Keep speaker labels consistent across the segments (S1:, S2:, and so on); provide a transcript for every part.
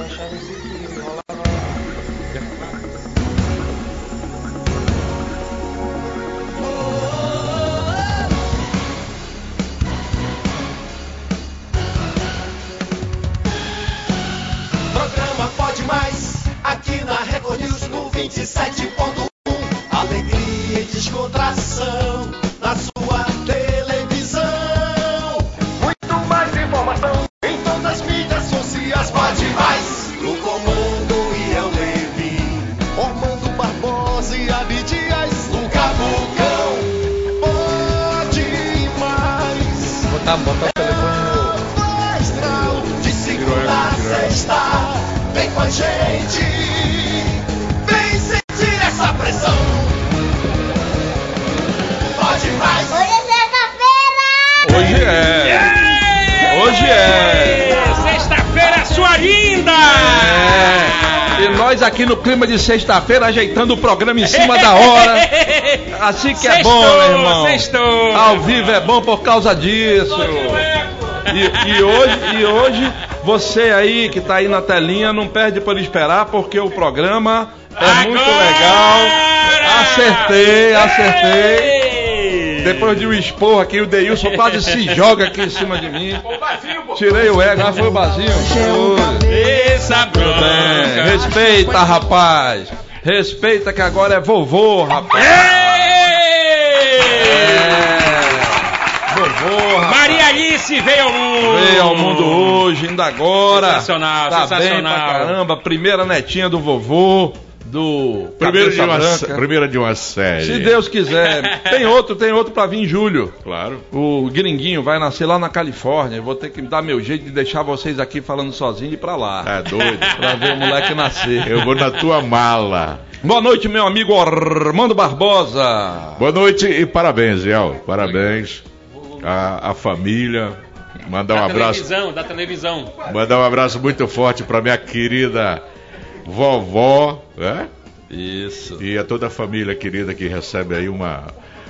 S1: Eu
S2: de
S3: sexta-feira
S4: ajeitando o programa em cima da hora. Assim que é bom, meu irmão.
S3: Sextou!
S4: Ao vivo é bom por causa disso. E, e hoje, e hoje, você aí que tá aí na telinha, não perde por esperar, porque o programa é muito legal. Acertei, acertei. Depois de um esporro aqui, o Deilson quase se joga aqui em cima de mim. Tirei o ego, ah, foi o Bazinho. Foi. Tudo bem. Respeita, rapaz. Respeita que agora é vovô, rapaz. É. Vovô, rapaz.
S3: Maria Alice veio ao mundo!
S4: Veio ao mundo hoje, ainda agora.
S3: Sensacional,
S4: tá
S3: sensacional.
S4: bem pra caramba. Primeira netinha do vovô, do
S5: Primeiro de, uma, primeira de uma série.
S4: Se Deus quiser. Tem outro, tem outro pra vir em julho.
S5: Claro.
S4: O gringuinho vai nascer lá na Califórnia. Vou ter que dar meu jeito de deixar vocês aqui falando sozinho e ir pra lá.
S5: Tá doido?
S4: Pra ver o moleque nascer.
S5: Eu vou na tua mala.
S4: Boa noite, meu amigo Armando Barbosa.
S5: Boa noite e parabéns, Ziel. Parabéns à, à família. Mandar um
S3: da
S5: abraço.
S3: televisão, da televisão.
S5: Mandar um abraço muito forte pra minha querida vovó, né?
S4: Isso.
S5: E a toda a família querida que recebe aí uma,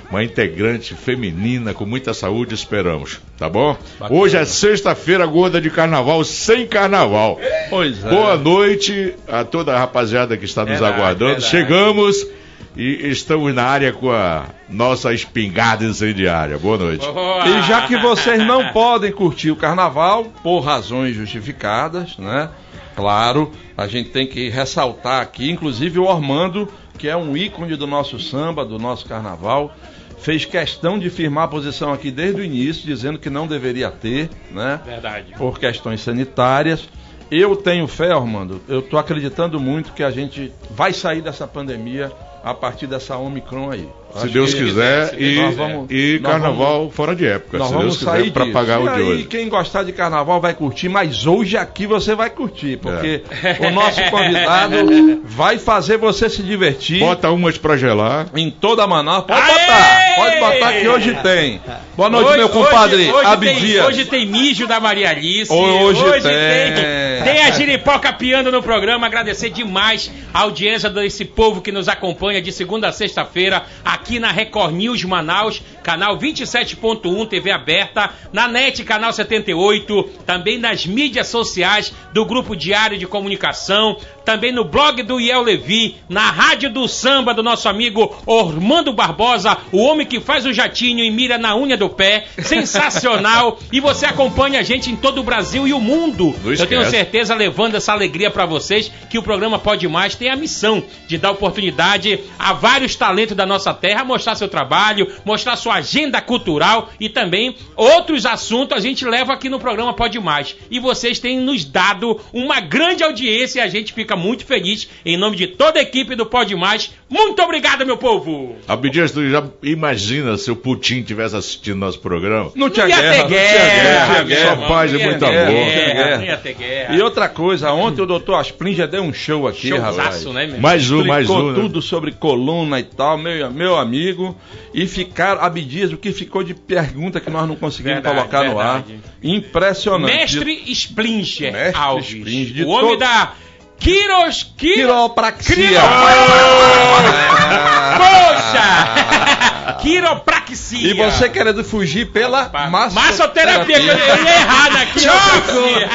S5: uma integrante feminina com muita saúde, esperamos, tá bom?
S4: Bacana.
S5: Hoje é sexta-feira gorda de carnaval, sem carnaval.
S4: Pois é.
S5: Boa noite a toda a rapaziada que está nos
S3: Verdade,
S5: aguardando.
S3: verdade.
S5: Chegamos e estamos na área com a nossa espingarda incendiária. Boa noite.
S4: E já que vocês não podem curtir o carnaval, por razões justificadas, né? Claro, a gente tem que ressaltar aqui, inclusive o Ormando, que é um ícone do nosso samba, do nosso carnaval, fez questão de firmar a posição aqui desde o início, dizendo que não deveria ter, né?
S3: Verdade.
S4: por questões sanitárias. Eu tenho fé, Armando, eu estou acreditando muito que a gente vai sair dessa pandemia a partir dessa Omicron aí.
S5: Se
S4: Acho
S5: Deus
S4: que
S5: quiser,
S3: se
S5: e,
S4: nós vamos-
S5: e
S4: nós
S5: carnaval fora de época.
S4: Nós
S5: se
S4: vamos
S5: Deus quiser,
S4: sair
S5: para pagar
S4: e
S5: o de
S4: aí,
S5: hoje.
S4: quem gostar de carnaval vai curtir, mas hoje aqui você vai curtir, porque
S5: É.
S4: o nosso convidado vai fazer você se divertir
S5: Bota umas pra gelar.
S4: em toda Manaus. Pode
S3: Aê!
S4: botar, pode botar que hoje tem. Boa noite,
S3: Hoje-
S4: meu compadre
S3: hoje, hoje tem, hoje tem mijo da Maria Alice.
S4: Hoje tem.
S3: tem. Tem a giripoca piando no programa. Agradecer demais a audiência desse povo que nos acompanha de segunda a sexta-feira aqui na Record News Manaus, canal 27.1, TV aberta, na NET, canal 78, também nas mídias sociais do Grupo Diário de Comunicação, também no blog do Iel Levi, na Rádio do Samba do nosso amigo Ormando Barbosa, o homem que faz o jatinho e mira na unha do pé. Sensacional! e você acompanha a gente em todo o Brasil e o mundo. Eu tenho certeza, levando essa alegria para vocês, que o programa Pode Mais tem a missão de dar oportunidade a vários talentos da nossa terra mostrar seu trabalho, mostrar sua agenda cultural e também outros assuntos a gente leva aqui no programa Pode Mais. E vocês têm nos dado uma grande audiência e a gente fica muito feliz em nome de toda a equipe do Pode Mais. Muito obrigado, meu povo!
S5: Abdias, tu já imagina se o Putin tivesse assistindo nosso programa?
S4: Não tinha
S3: Não
S4: guerra, não tinha
S3: guerra,
S5: só
S4: não tinha guerra.
S5: paz e amor.
S3: guerra.
S4: E outra coisa, ontem o doutor Asplin já deu um show aqui, rapaz.
S3: Showzaço, né, meu?
S5: Mais um, mais
S4: Explicou
S5: um. né?
S4: tudo sobre coluna e tal, meu, meu amigo. E ficaram, Abdias, o que ficou de pergunta que nós não conseguimos
S3: Verdade,
S4: colocar no ar.
S3: verdade.
S4: Impressionante.
S3: Mestre Splinger
S4: Mestre
S3: Alves.
S4: Splinger, de
S3: o homem
S4: todo-
S3: da Quiros... Quiro...
S4: Quiropraxia.
S3: Quiro-
S4: Ah.
S3: Poxa! quiropraxia.
S4: E você querendo fugir pela massoterapia.
S3: Massoterapia, que eu, eu ia na quiropraxia.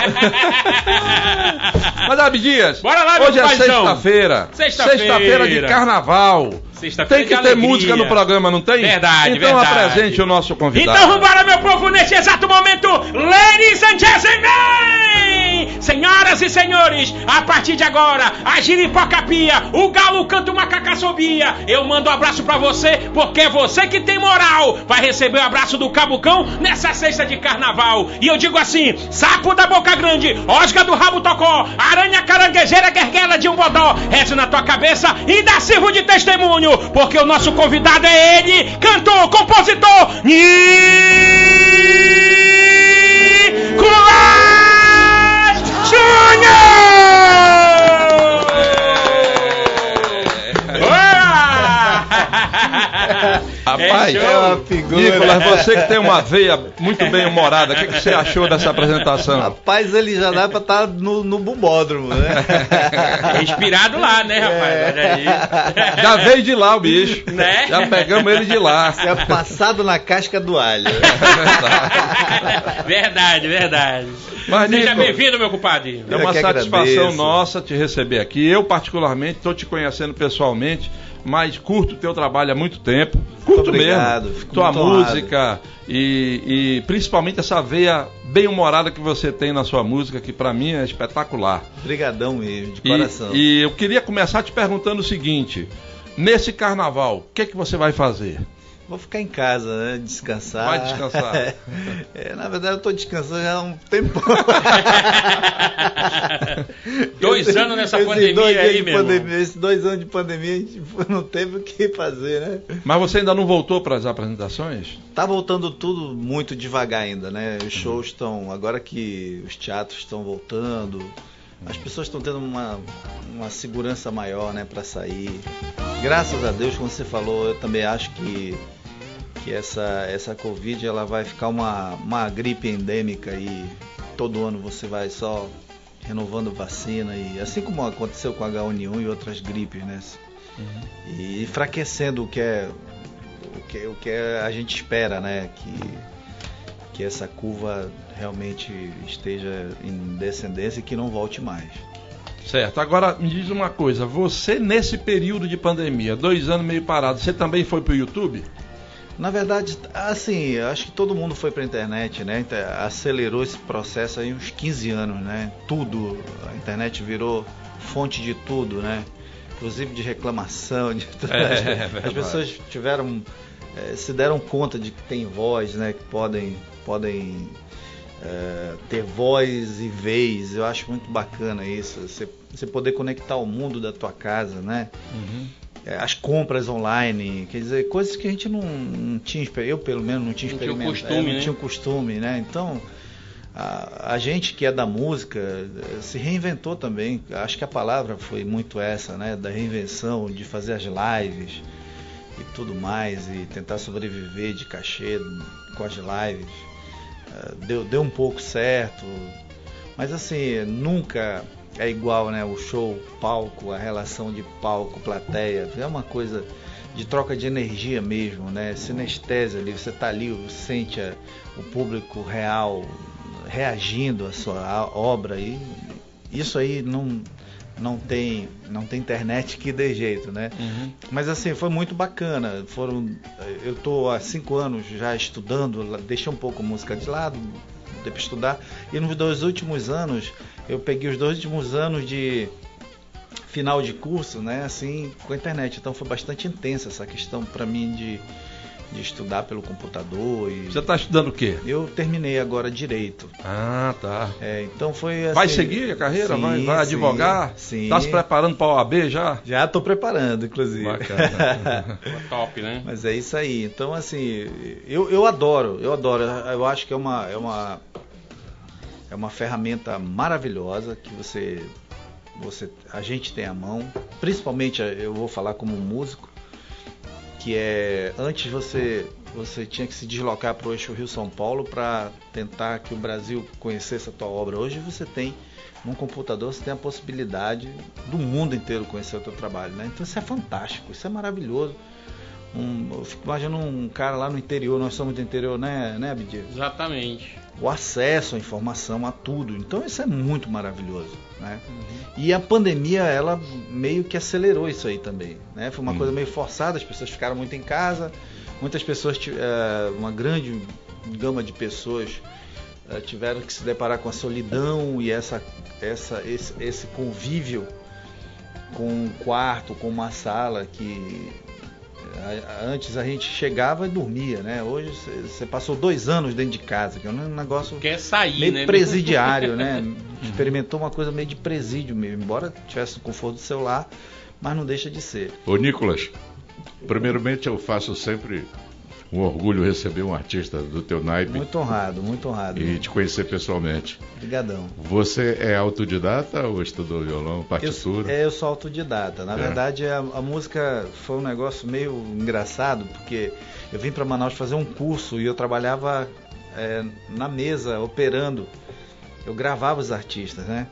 S4: Mas Abdias,
S3: Bora lá,
S4: hoje é
S3: paizão.
S4: sexta-feira.
S3: Sexta-feira.
S4: de carnaval.
S3: Sexta-feira
S4: Tem que ter
S3: alegria.
S4: música no programa, não tem?
S3: Verdade,
S4: então
S3: verdade.
S4: apresente o nosso convidado.
S3: Então vambora, meu povo, neste exato momento, ladies and gentlemen! Senhoras e senhores, a partir de agora, a giripoca pia, o galo canta uma cacassobia. Eu mando um abraço pra você, porque é você que tem moral. Vai receber o abraço do Cabucão nessa sexta de carnaval. E eu digo assim: sapo da boca grande, osga do rabo tocó, aranha caranguejeira, guerguela de um bodó. Reze na tua cabeça e dá sirvo de testemunho, porque o nosso convidado é ele, cantor, compositor, Nicolas Júnior!
S4: Rapaz,
S3: É.
S6: É uma figura.
S4: Nicolas, você que tem uma veia muito bem humorada, o que, que você achou dessa apresentação?
S6: Rapaz, ele já dá pra estar no, no bubódromo, né?
S3: Inspirado lá, né, rapaz? Olha aí.
S4: Já veio de lá o bicho.
S3: Né?
S4: Já pegamos ele de lá.
S6: É passado na casca do alho.
S3: verdade, verdade.
S4: Mas,
S3: Seja bem-vindo, meu compadre.
S4: É uma satisfação
S6: agradeço.
S4: nossa te receber aqui. Eu, particularmente, estou te conhecendo pessoalmente, mas curto o teu trabalho há muito tempo. Curto
S6: obrigado,
S4: mesmo.
S6: fico
S4: Tua música e, e principalmente essa veia bem humorada que você tem na sua música, que para mim é espetacular.
S6: Obrigadão mesmo, de
S4: E-
S6: coração.
S4: E, eu queria começar te perguntando o seguinte: nesse carnaval, o que é que você vai fazer?
S6: Vou ficar em casa, né? Descansar.
S4: Vai descansar.
S6: É, na verdade, eu tô descansando já há um tempo.
S3: Dois anos nessa pandemia
S6: dois
S3: aí, meu
S6: pandemia, Esses dois anos de pandemia, a gente não teve o que fazer, né?
S4: Mas você ainda não voltou para as apresentações?
S6: Tá voltando tudo muito devagar ainda, né? Os shows estão. Agora que os teatros estão voltando, as pessoas estão tendo uma, uma segurança maior, né, para sair. Graças a Deus, como você falou, eu também acho que, que essa, essa Covid ela vai ficar uma, uma gripe endêmica e todo ano você vai só renovando vacina e assim como aconteceu com H1N1 e outras gripes, né? E enfraquecendo o que é o que, o que é- a gente espera, né? Que, que essa curva realmente esteja em descendência e que não volte mais.
S4: Certo. Agora me diz uma coisa: você nesse período de pandemia, dois anos meio parado, você também foi pro YouTube?
S6: Na verdade, assim, eu acho que todo mundo foi para a internet, né? Acelerou esse processo aí uns 15 anos, né? Tudo, a internet virou fonte de tudo, né? Inclusive de reclamação, de tudo.
S4: É,
S6: As-
S4: é
S6: As pessoas tiveram, eh, se deram conta de que tem voz, né? Que podem, podem eh, ter voz e vez. Eu acho muito bacana isso. Você, você poder conectar o mundo da tua casa, né? É, as compras online, quer dizer, coisas que a gente não, não tinha, eu pelo menos não tinha
S3: Não tinha o
S6: experimentado,
S3: costume,
S6: é, não
S3: né?
S6: tinha o costume, né? Então, a, a gente que é da música eh, se reinventou também. Acho que a palavra foi muito essa, né? Da reinvenção, de fazer as lives e tudo mais, e tentar sobreviver de cachê com as lives. Eh, Deu, deu um pouco certo, mas assim, nunca é igual, né? O show, palco, a relação de palco, plateia. É uma coisa de troca de energia mesmo, né? Sinestesia ali, você tá ali, sente a- o público real reagindo à sua obra e isso aí não não tem não tem internet que dê jeito, né? Mas assim, foi muito bacana. Foram, eu tô há cinco anos já estudando, deixei um pouco música de lado, para estudar. E nos dois últimos anos, eu peguei os dois últimos anos de final de curso, né? Assim, com a internet. Então foi bastante intensa essa questão para mim de, de estudar pelo computador. E
S4: Você está estudando o quê?
S6: eu terminei agora direito.
S4: Ah, tá.
S6: É, então foi assim,
S4: Vai seguir a carreira?
S6: sim,
S4: vai, vai
S6: sim,
S4: advogar?
S6: Sim.
S4: Está se preparando para a OAB já?
S6: Já estou preparando, inclusive.
S4: Bacana.
S3: Top, né?
S6: Mas é isso aí. Então, assim, eu, eu adoro, eu adoro. Eu acho que é uma, é uma, uma ferramenta maravilhosa que você, você, a gente tem à mão. Principalmente, eu vou falar como músico, que é antes você, você tinha que se deslocar para o eixo Rio São Paulo para tentar que o Brasil conhecesse a tua obra. Hoje você tem num computador você tem a possibilidade do mundo inteiro conhecer o teu trabalho, né? Então isso é fantástico, isso é maravilhoso um, eu fico imaginando um cara lá no interior, nós somos do interior, né, né, Abdias?
S3: Exatamente.
S6: O acesso à informação, a tudo. Então isso é muito maravilhoso, né? E a pandemia, ela meio que acelerou isso aí também, né? Foi uma
S5: Hum.
S6: coisa meio forçada, as pessoas ficaram muito em casa, muitas pessoas, eh, uma grande gama de pessoas eh, tiveram que se deparar com a solidão e essa, essa, esse, esse convívio com um quarto, com uma sala que antes a gente chegava e dormia, né? Hoje você- passou dois anos dentro de casa, que é um negócio
S3: Quer sair,
S6: meio
S3: né?
S6: presidiário, né? Experimentou uma coisa meio de presídio mesmo, embora tivesse o conforto do celular, mas não deixa de ser.
S5: Ô Nicolas, primeiramente eu faço sempre um orgulho receber um artista do teu naipe
S6: Muito honrado, muito honrado.
S5: e te conhecer pessoalmente.
S6: Obrigadão.
S5: Você é autodidata ou estudou violão,
S6: Eu,
S5: partitura?
S6: é, eu sou autodidata. Na
S5: É.
S6: verdade, a, a música foi um negócio meio engraçado, porque eu vim para Manaus fazer um curso e eu trabalhava é, na mesa, operando. Eu gravava os artistas, né?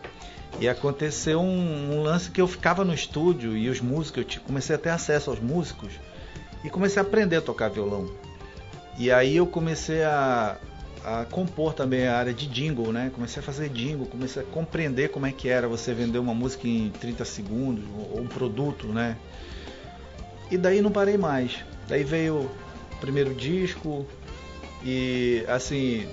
S6: E aconteceu um, um lance que eu ficava no estúdio e os músicos, eu comecei a ter acesso aos músicos e comecei a aprender a tocar violão. E aí eu comecei a, a compor também a área de jingle, né? Comecei a fazer jingle, comecei a compreender como é que era você vender uma música em 30 segundos, ou um produto, né? E daí não parei mais. Daí veio o primeiro disco e assim,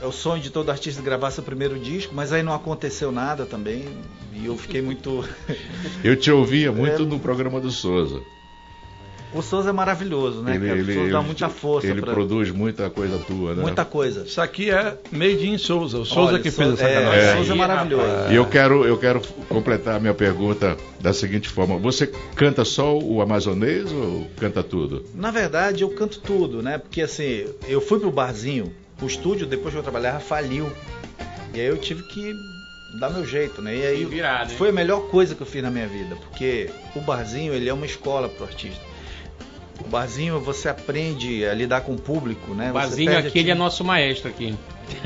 S6: é o sonho de todo artista gravar seu primeiro disco, mas aí não aconteceu nada também e eu fiquei muito
S5: Eu te ouvia muito
S6: É.
S5: no programa do Souza.
S6: O Souza é maravilhoso, né? cara? o Souza dá muita força
S5: Ele
S6: pra
S5: produz muita coisa tua, né?
S6: muita coisa.
S4: Isso aqui é Made in Souza. O Souza
S6: Olha,
S4: que fez essa
S6: é,
S4: canal.
S5: É.
S6: Souza é maravilhoso.
S5: E eu quero, eu quero completar a minha pergunta da seguinte forma: você canta só o amazonês ou canta tudo?
S6: Na verdade, eu canto tudo, né? Porque assim, eu fui pro barzinho, o estúdio, depois que eu trabalhava, faliu. E aí eu tive que dar meu jeito, né? E aí
S3: né?
S6: foi a melhor coisa que eu fiz na minha vida, porque o barzinho, ele é uma escola pro artista. O barzinho, você aprende a lidar com o público, né?
S3: O
S6: a
S3: aqui, ele é nosso maestro aqui.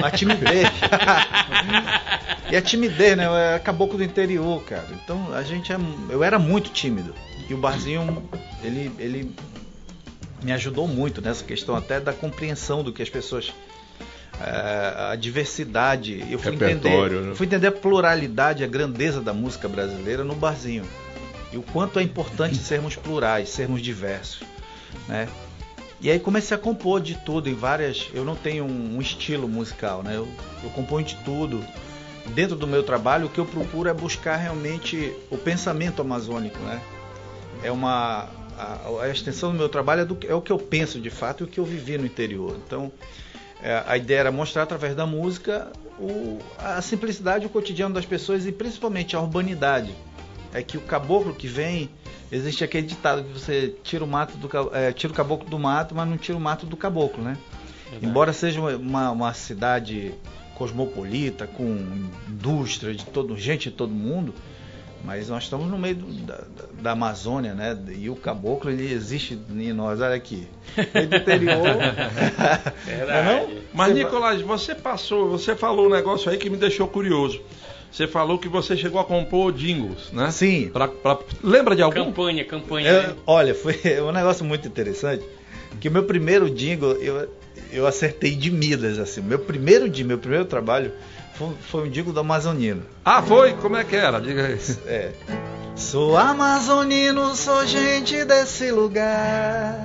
S6: A timidez. e a timidez, né? Eu era caboclo do interior, cara. Então a gente é. Eu era muito tímido. E o barzinho, ele, ele me ajudou muito nessa questão até da compreensão do que as pessoas. eh, a diversidade. Eu fui
S5: Repertório,
S6: entender,
S5: né?
S6: fui entender a pluralidade, a grandeza da música brasileira no barzinho. E o quanto é importante sermos plurais, sermos diversos. Né? E aí comecei a compor de tudo em várias. Eu não tenho um, um estilo musical, né? Eu, eu componho de tudo. Dentro do meu trabalho, o que eu procuro é buscar realmente o pensamento amazônico, né? É uma a, a extensão do meu trabalho é, do, é o que eu penso de fato e o que eu vivi no interior. Então, é, a ideia era mostrar através da música o, a simplicidade, o cotidiano das pessoas e principalmente a urbanidade. É que o caboclo que vem, existe aquele ditado que você tira o mato do é, tira o caboclo do mato, mas não tira o mato do caboclo, né? Embora seja uma, uma cidade cosmopolita, com indústria de todo, gente de todo mundo, mas nós estamos no meio do- da, da- Amazônia, né? E o caboclo ele existe em nós, olha aqui. Do interior. É não?
S4: Mas,
S6: Você
S4: Nicolás, você passou, você falou um negócio aí que me deixou curioso. Você falou que você chegou a compor jingles, né?
S6: Sim.
S4: Pra- pra- lembra de algum?
S3: Campanha, campanha.
S6: Eu-
S3: né?
S6: olha, foi um negócio muito interessante. Que o meu primeiro jingle, eu, eu acertei de Midas, assim. Meu primeiro jingle, meu primeiro trabalho foi, foi um jingle do Amazonino.
S4: Ah, foi? Como é que era? Diga aí.
S6: É. Sou amazonino, sou gente desse lugar.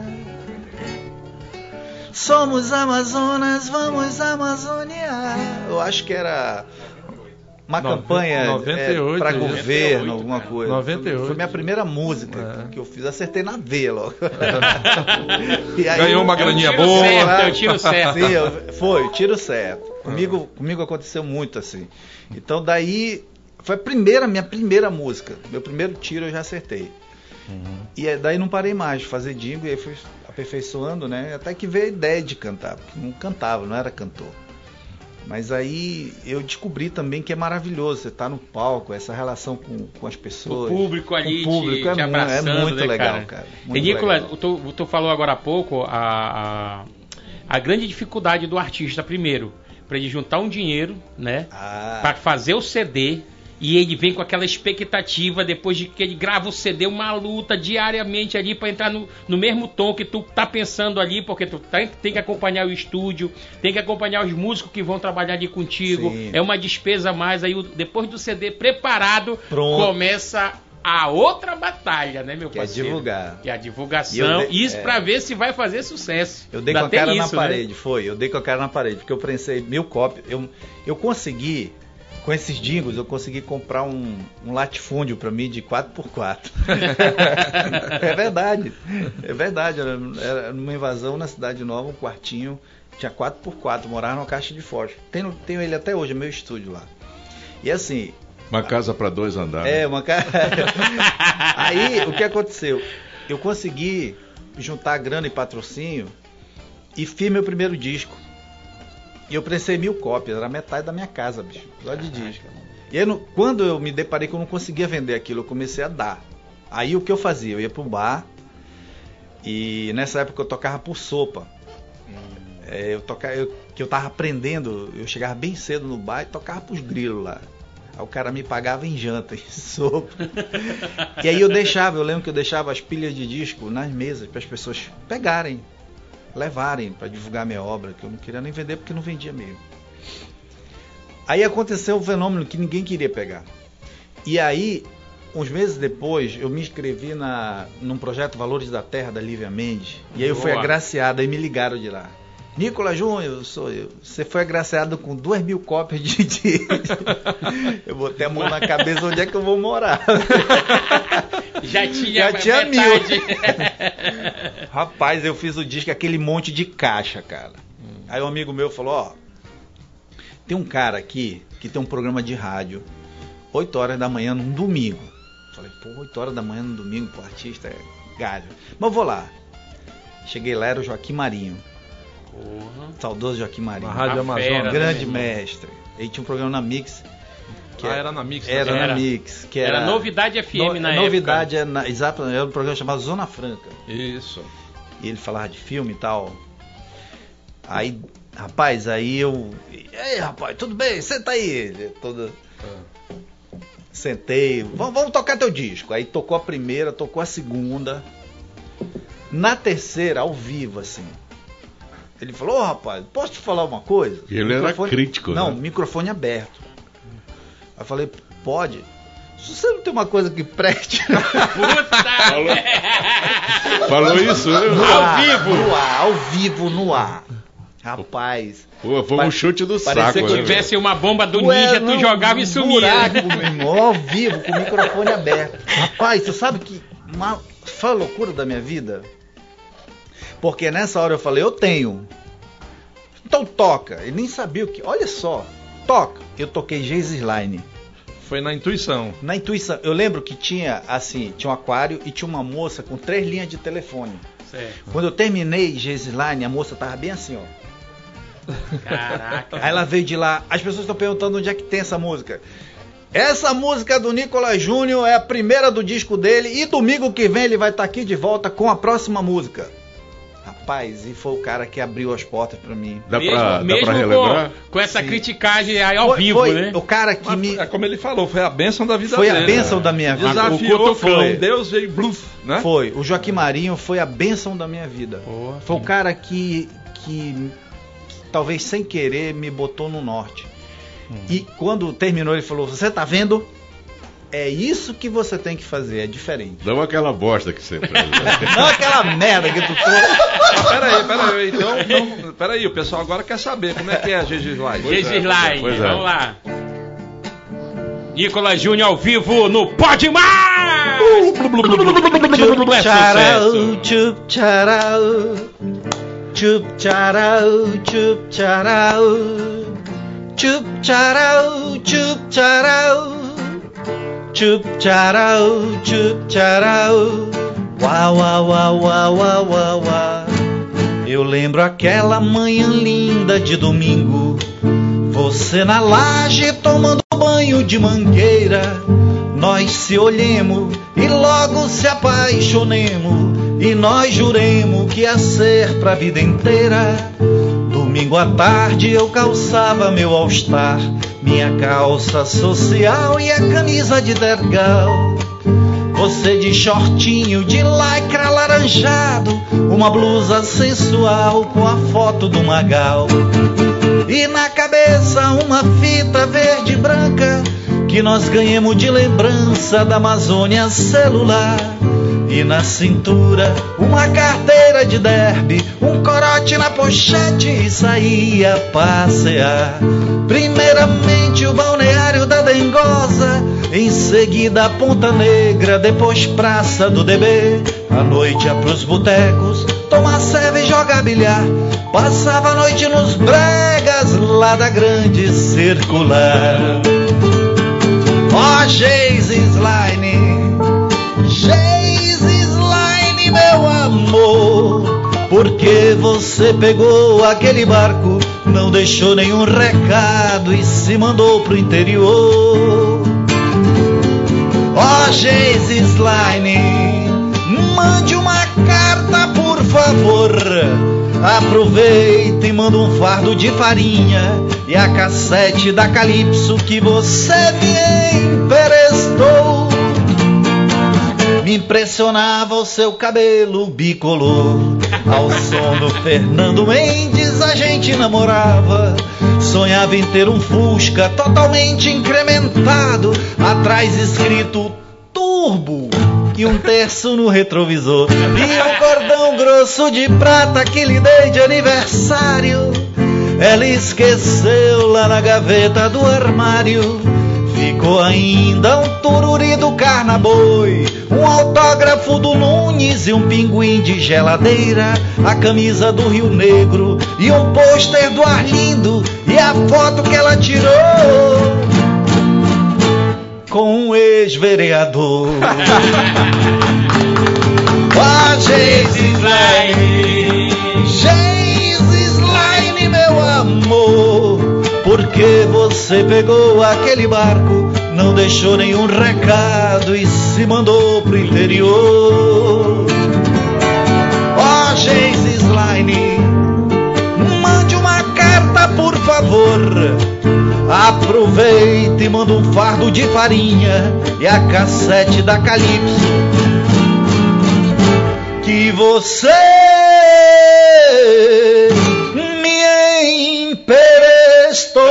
S6: Somos Amazonas, vamos amazoniar. Eu acho que era uma campanha
S4: 98,
S6: para
S4: isso.
S6: governo, alguma coisa.
S4: 98.
S6: Foi minha primeira música
S4: É.
S6: que eu fiz, acertei na V logo. E aí
S4: Ganhou
S6: eu-
S4: uma
S3: É
S4: graninha
S3: tiro
S4: boa.
S3: certo, é o tiro certo.
S6: Sim, eu- foi, o tiro certo. Comigo, comigo aconteceu muito assim. Então daí foi a primeira, minha primeira música. Meu primeiro tiro eu já acertei. E aí, daí não parei mais de fazer jingle e aí fui aperfeiçoando, né? Até que veio a ideia de cantar, porque não cantava, não era cantor. Mas aí eu descobri também que é maravilhoso você estar no palco, essa relação com, com as
S3: O
S6: pessoas.
S3: público ali
S6: o público,
S3: te,
S6: é
S3: te
S6: mu-
S3: abraçando,
S6: é muito
S3: né,
S6: legal,
S3: cara.
S6: cara. muito
S3: Nicolas,
S6: legal.
S3: tu, tu falou agora há pouco a, a, a grande dificuldade do artista, primeiro, para ele juntar um dinheiro, né?
S6: Ah,
S3: Para fazer o CD e ele vem com aquela expectativa depois de que ele grava o CD, uma luta diariamente ali para entrar no, no mesmo tom que tu tá pensando ali, porque tu tem, tem que acompanhar o estúdio, tem que acompanhar os músicos que vão trabalhar ali contigo.
S6: Sim.
S3: É uma despesa a mais aí depois do CD preparado
S6: Pronto.
S3: começa a outra batalha, né, meu
S6: Que é
S3: parceiro?
S6: divulgar.
S3: Que é a divulgação.
S6: Dei-
S3: Isso
S6: é.
S3: pra ver se vai fazer sucesso.
S6: Eu dei
S3: Ainda
S6: com a cara
S3: isso,
S6: na
S3: né?
S6: parede, foi. Eu dei com a cara na parede, porque eu prensei mil cópias. Eu, eu consegui, com esses dingos, eu consegui comprar um, um latifúndio pra mim de 4x4. é verdade. É verdade. Era, era numa invasão na Cidade Nova, um quartinho, tinha 4x4, morava numa caixa de fósforo. Tenho, tenho ele até hoje, é meu estúdio lá. E assim,
S5: Uma casa para dois andares.
S6: é, uma cara. Aí, o que aconteceu? Eu consegui juntar grana e patrocínio e fiz meu primeiro disco. E eu prensei mil cópias, era metade da minha casa, bicho. Só de disco. E aí, no- quando eu me deparei que eu não conseguia vender aquilo, eu comecei a dar. Aí o que eu fazia? Eu ia pro bar e nessa época eu tocava por sopa. É, eu tocava, eu, que eu tava aprendendo, eu chegava bem cedo no bar e tocava pros grilos lá. Aí o cara me pagava em janta, em sopa. e aí eu deixava, eu lembro que eu deixava as pilhas de disco nas mesas para as pessoas pegarem, levarem para divulgar minha obra, que eu não queria nem vender porque não vendia mesmo. Aí aconteceu um fenômeno que ninguém queria pegar. E aí, uns meses depois, eu me inscrevi na, num projeto Valores da Terra da Lívia Mendes. E aí eu fui
S3: Boa.
S6: agraciado, aí me ligaram de lá. Nicolas Júnior, sou eu. Você foi agraciado com duas mil cópias de disco. eu botei a mão na cabeça onde é que eu vou morar.
S3: Já tinha,
S6: Já tinha
S3: metade.
S6: Rapaz, eu fiz o disco, aquele monte de caixa, cara. Aí um amigo meu falou, ó, tem um cara aqui que tem um programa de rádio, 8 horas da manhã num domingo. Falei, pô, 8 horas da manhã no domingo, pro artista é galho. Mas vou lá. Cheguei lá, era o Joaquim Marinho. Saudoso Joaquim Marinho.
S4: Na Rádio
S3: A fera, né,
S6: grande
S3: irmão?
S6: mestre. Ele tinha um programa na Mix. Que
S4: Ah,
S6: era,
S4: na Mix.
S6: era.
S3: Era.
S6: na Mix. Que
S3: Era
S6: era,
S3: Novidade FM
S6: no-
S3: na
S6: Novidade, é na, exato, era um programa chamado Zona Franca.
S4: Isso.
S6: e ele falava de filme e tal. Aí, rapaz, aí eu. Ei, rapaz, tudo bem? Senta aí. Ele Todo... Sentei, vamos, vamos tocar teu disco. Aí tocou a primeira, tocou a segunda. Na terceira, ao vivo, assim. Ele falou, ô rapaz, posso te falar uma coisa?
S5: E ele era crítico,
S6: Não,
S5: né?
S6: microfone aberto. Aí eu falei, pode. Se você não tem uma coisa que preste.
S3: Puta
S5: Falou isso, né?
S6: No
S3: Ao
S6: ar,
S3: vivo?
S6: No ar, ao vivo, no ar. Rapaz.
S5: Pô, foi um chute do
S6: parecia
S5: saco,
S6: que
S3: Se
S5: né?
S3: tivesse uma bomba do
S6: Ué,
S3: ninja,
S6: não,
S3: tu jogava e
S6: um
S3: sumia.
S6: Buraco, meu irmão, ao vivo, com o microfone aberto. Rapaz, você sabe que uma, foi a loucura da minha vida? Porque nessa hora eu falei, eu tenho. Então toca. Ele nem sabia o que. Olha só, toca. Eu toquei Jesus Line.
S4: Foi na intuição.
S6: Na intuição, eu lembro que tinha assim, tinha um aquário e tinha uma moça com três linhas de telefone.
S3: Certo.
S6: Quando eu terminei Jesus Line, a moça tava bem assim, ó.
S3: Caraca.
S6: Aí ela veio de lá. As pessoas estão perguntando onde é que tem essa música. Essa música do Nicolas Júnior é a primeira do disco dele e domingo que vem ele vai estar aqui de volta com a próxima música. Rapaz, e foi o cara que abriu as portas pra mim.
S5: Dá
S3: mesmo
S5: pra, dá
S3: mesmo
S5: pra relembrar?
S3: com, com essa
S6: Sim.
S3: criticagem aí ao
S6: foi,
S3: vivo,
S6: foi
S3: né?
S6: o cara que
S4: Mas,
S6: me
S4: é como ele falou, foi a bênção da vida
S6: foi
S4: dele.
S6: a bênção da minha vida.
S4: Desafiou,
S6: O
S4: foi. Deus veio bluf, né?
S6: Foi, o Joaquim Marinho foi a bênção da minha vida.
S3: Porra.
S6: Foi o cara que, que, que talvez sem querer me botou no norte. E quando terminou, ele falou: Você tá vendo? É isso que você tem que fazer, é diferente.
S5: Não aquela bosta que você fez. né?
S6: Não aquela merda que tu.
S4: Mas Peraí, peraí. Então, não, peraí, o pessoal agora quer saber como é que é a
S5: é,
S3: Slide,
S5: pois é.
S3: vamos lá. Nicolas Júnior ao vivo no Pode Mais! É
S6: Tcharau,
S3: sucesso.
S6: chup tcharau. Chup tcharau, chup tcharau. Chup tcharau, chup tcharau. Chup tcharau, chup. Uau, uau, uau, uau, uau, uau, uau. Eu lembro aquela manhã linda de domingo. Você na laje tomando banho de mangueira. Nós se olhemos e logo se apaixonemos. E nós juremos que ia ser pra vida inteira. Domingo à tarde eu calçava meu all-star, minha calça social e a camisa de dergal. Você de shortinho de lycra laranjado, uma blusa sensual com a foto do Magal. E na cabeça uma fita verde e branca que nós ganhamos de lembrança da Amazônia celular. E na cintura uma carteira de derby, um corote na pochete e saía passear. Primeiramente o balneário da Dengosa, em seguida a Ponta Negra, depois Praça do DB. À noite ia pros botecos, tomar cerveja e jogar bilhar. Passava a noite nos bregas lá da grande circular. Geise Slime, Geise meu amor, porque você pegou aquele barco, não deixou nenhum recado e se mandou pro interior. Ó, oh, Geise mande uma carta, por favor. Aproveita e manda um fardo de farinha e a cassete da Calypso que você me emprestou. Me impressionava o seu cabelo bicolor. Ao som do Fernando Mendes a gente namorava. Sonhava em ter um Fusca totalmente incrementado, atrás escrito Turbo e um terço no retrovisor. E um cordão grosso de prata que lhe dei de aniversário. Ela esqueceu lá na gaveta do armário. Ficou ainda um tururi do carnaboi, um autógrafo do Nunes e um pinguim de geladeira, a camisa do Rio Negro e um pôster do Arlindo e a foto que ela tirou com um ex-vereador. Ah, Geise Slime, Geise Slime, meu amor, porque você pegou aquele barco, não deixou nenhum recado e se mandou pro interior. Ó, oh, Geise Slime, mande uma carta, por favor. Aproveita e manda um fardo de farinha e a cassete da Calypso que você me emprestou.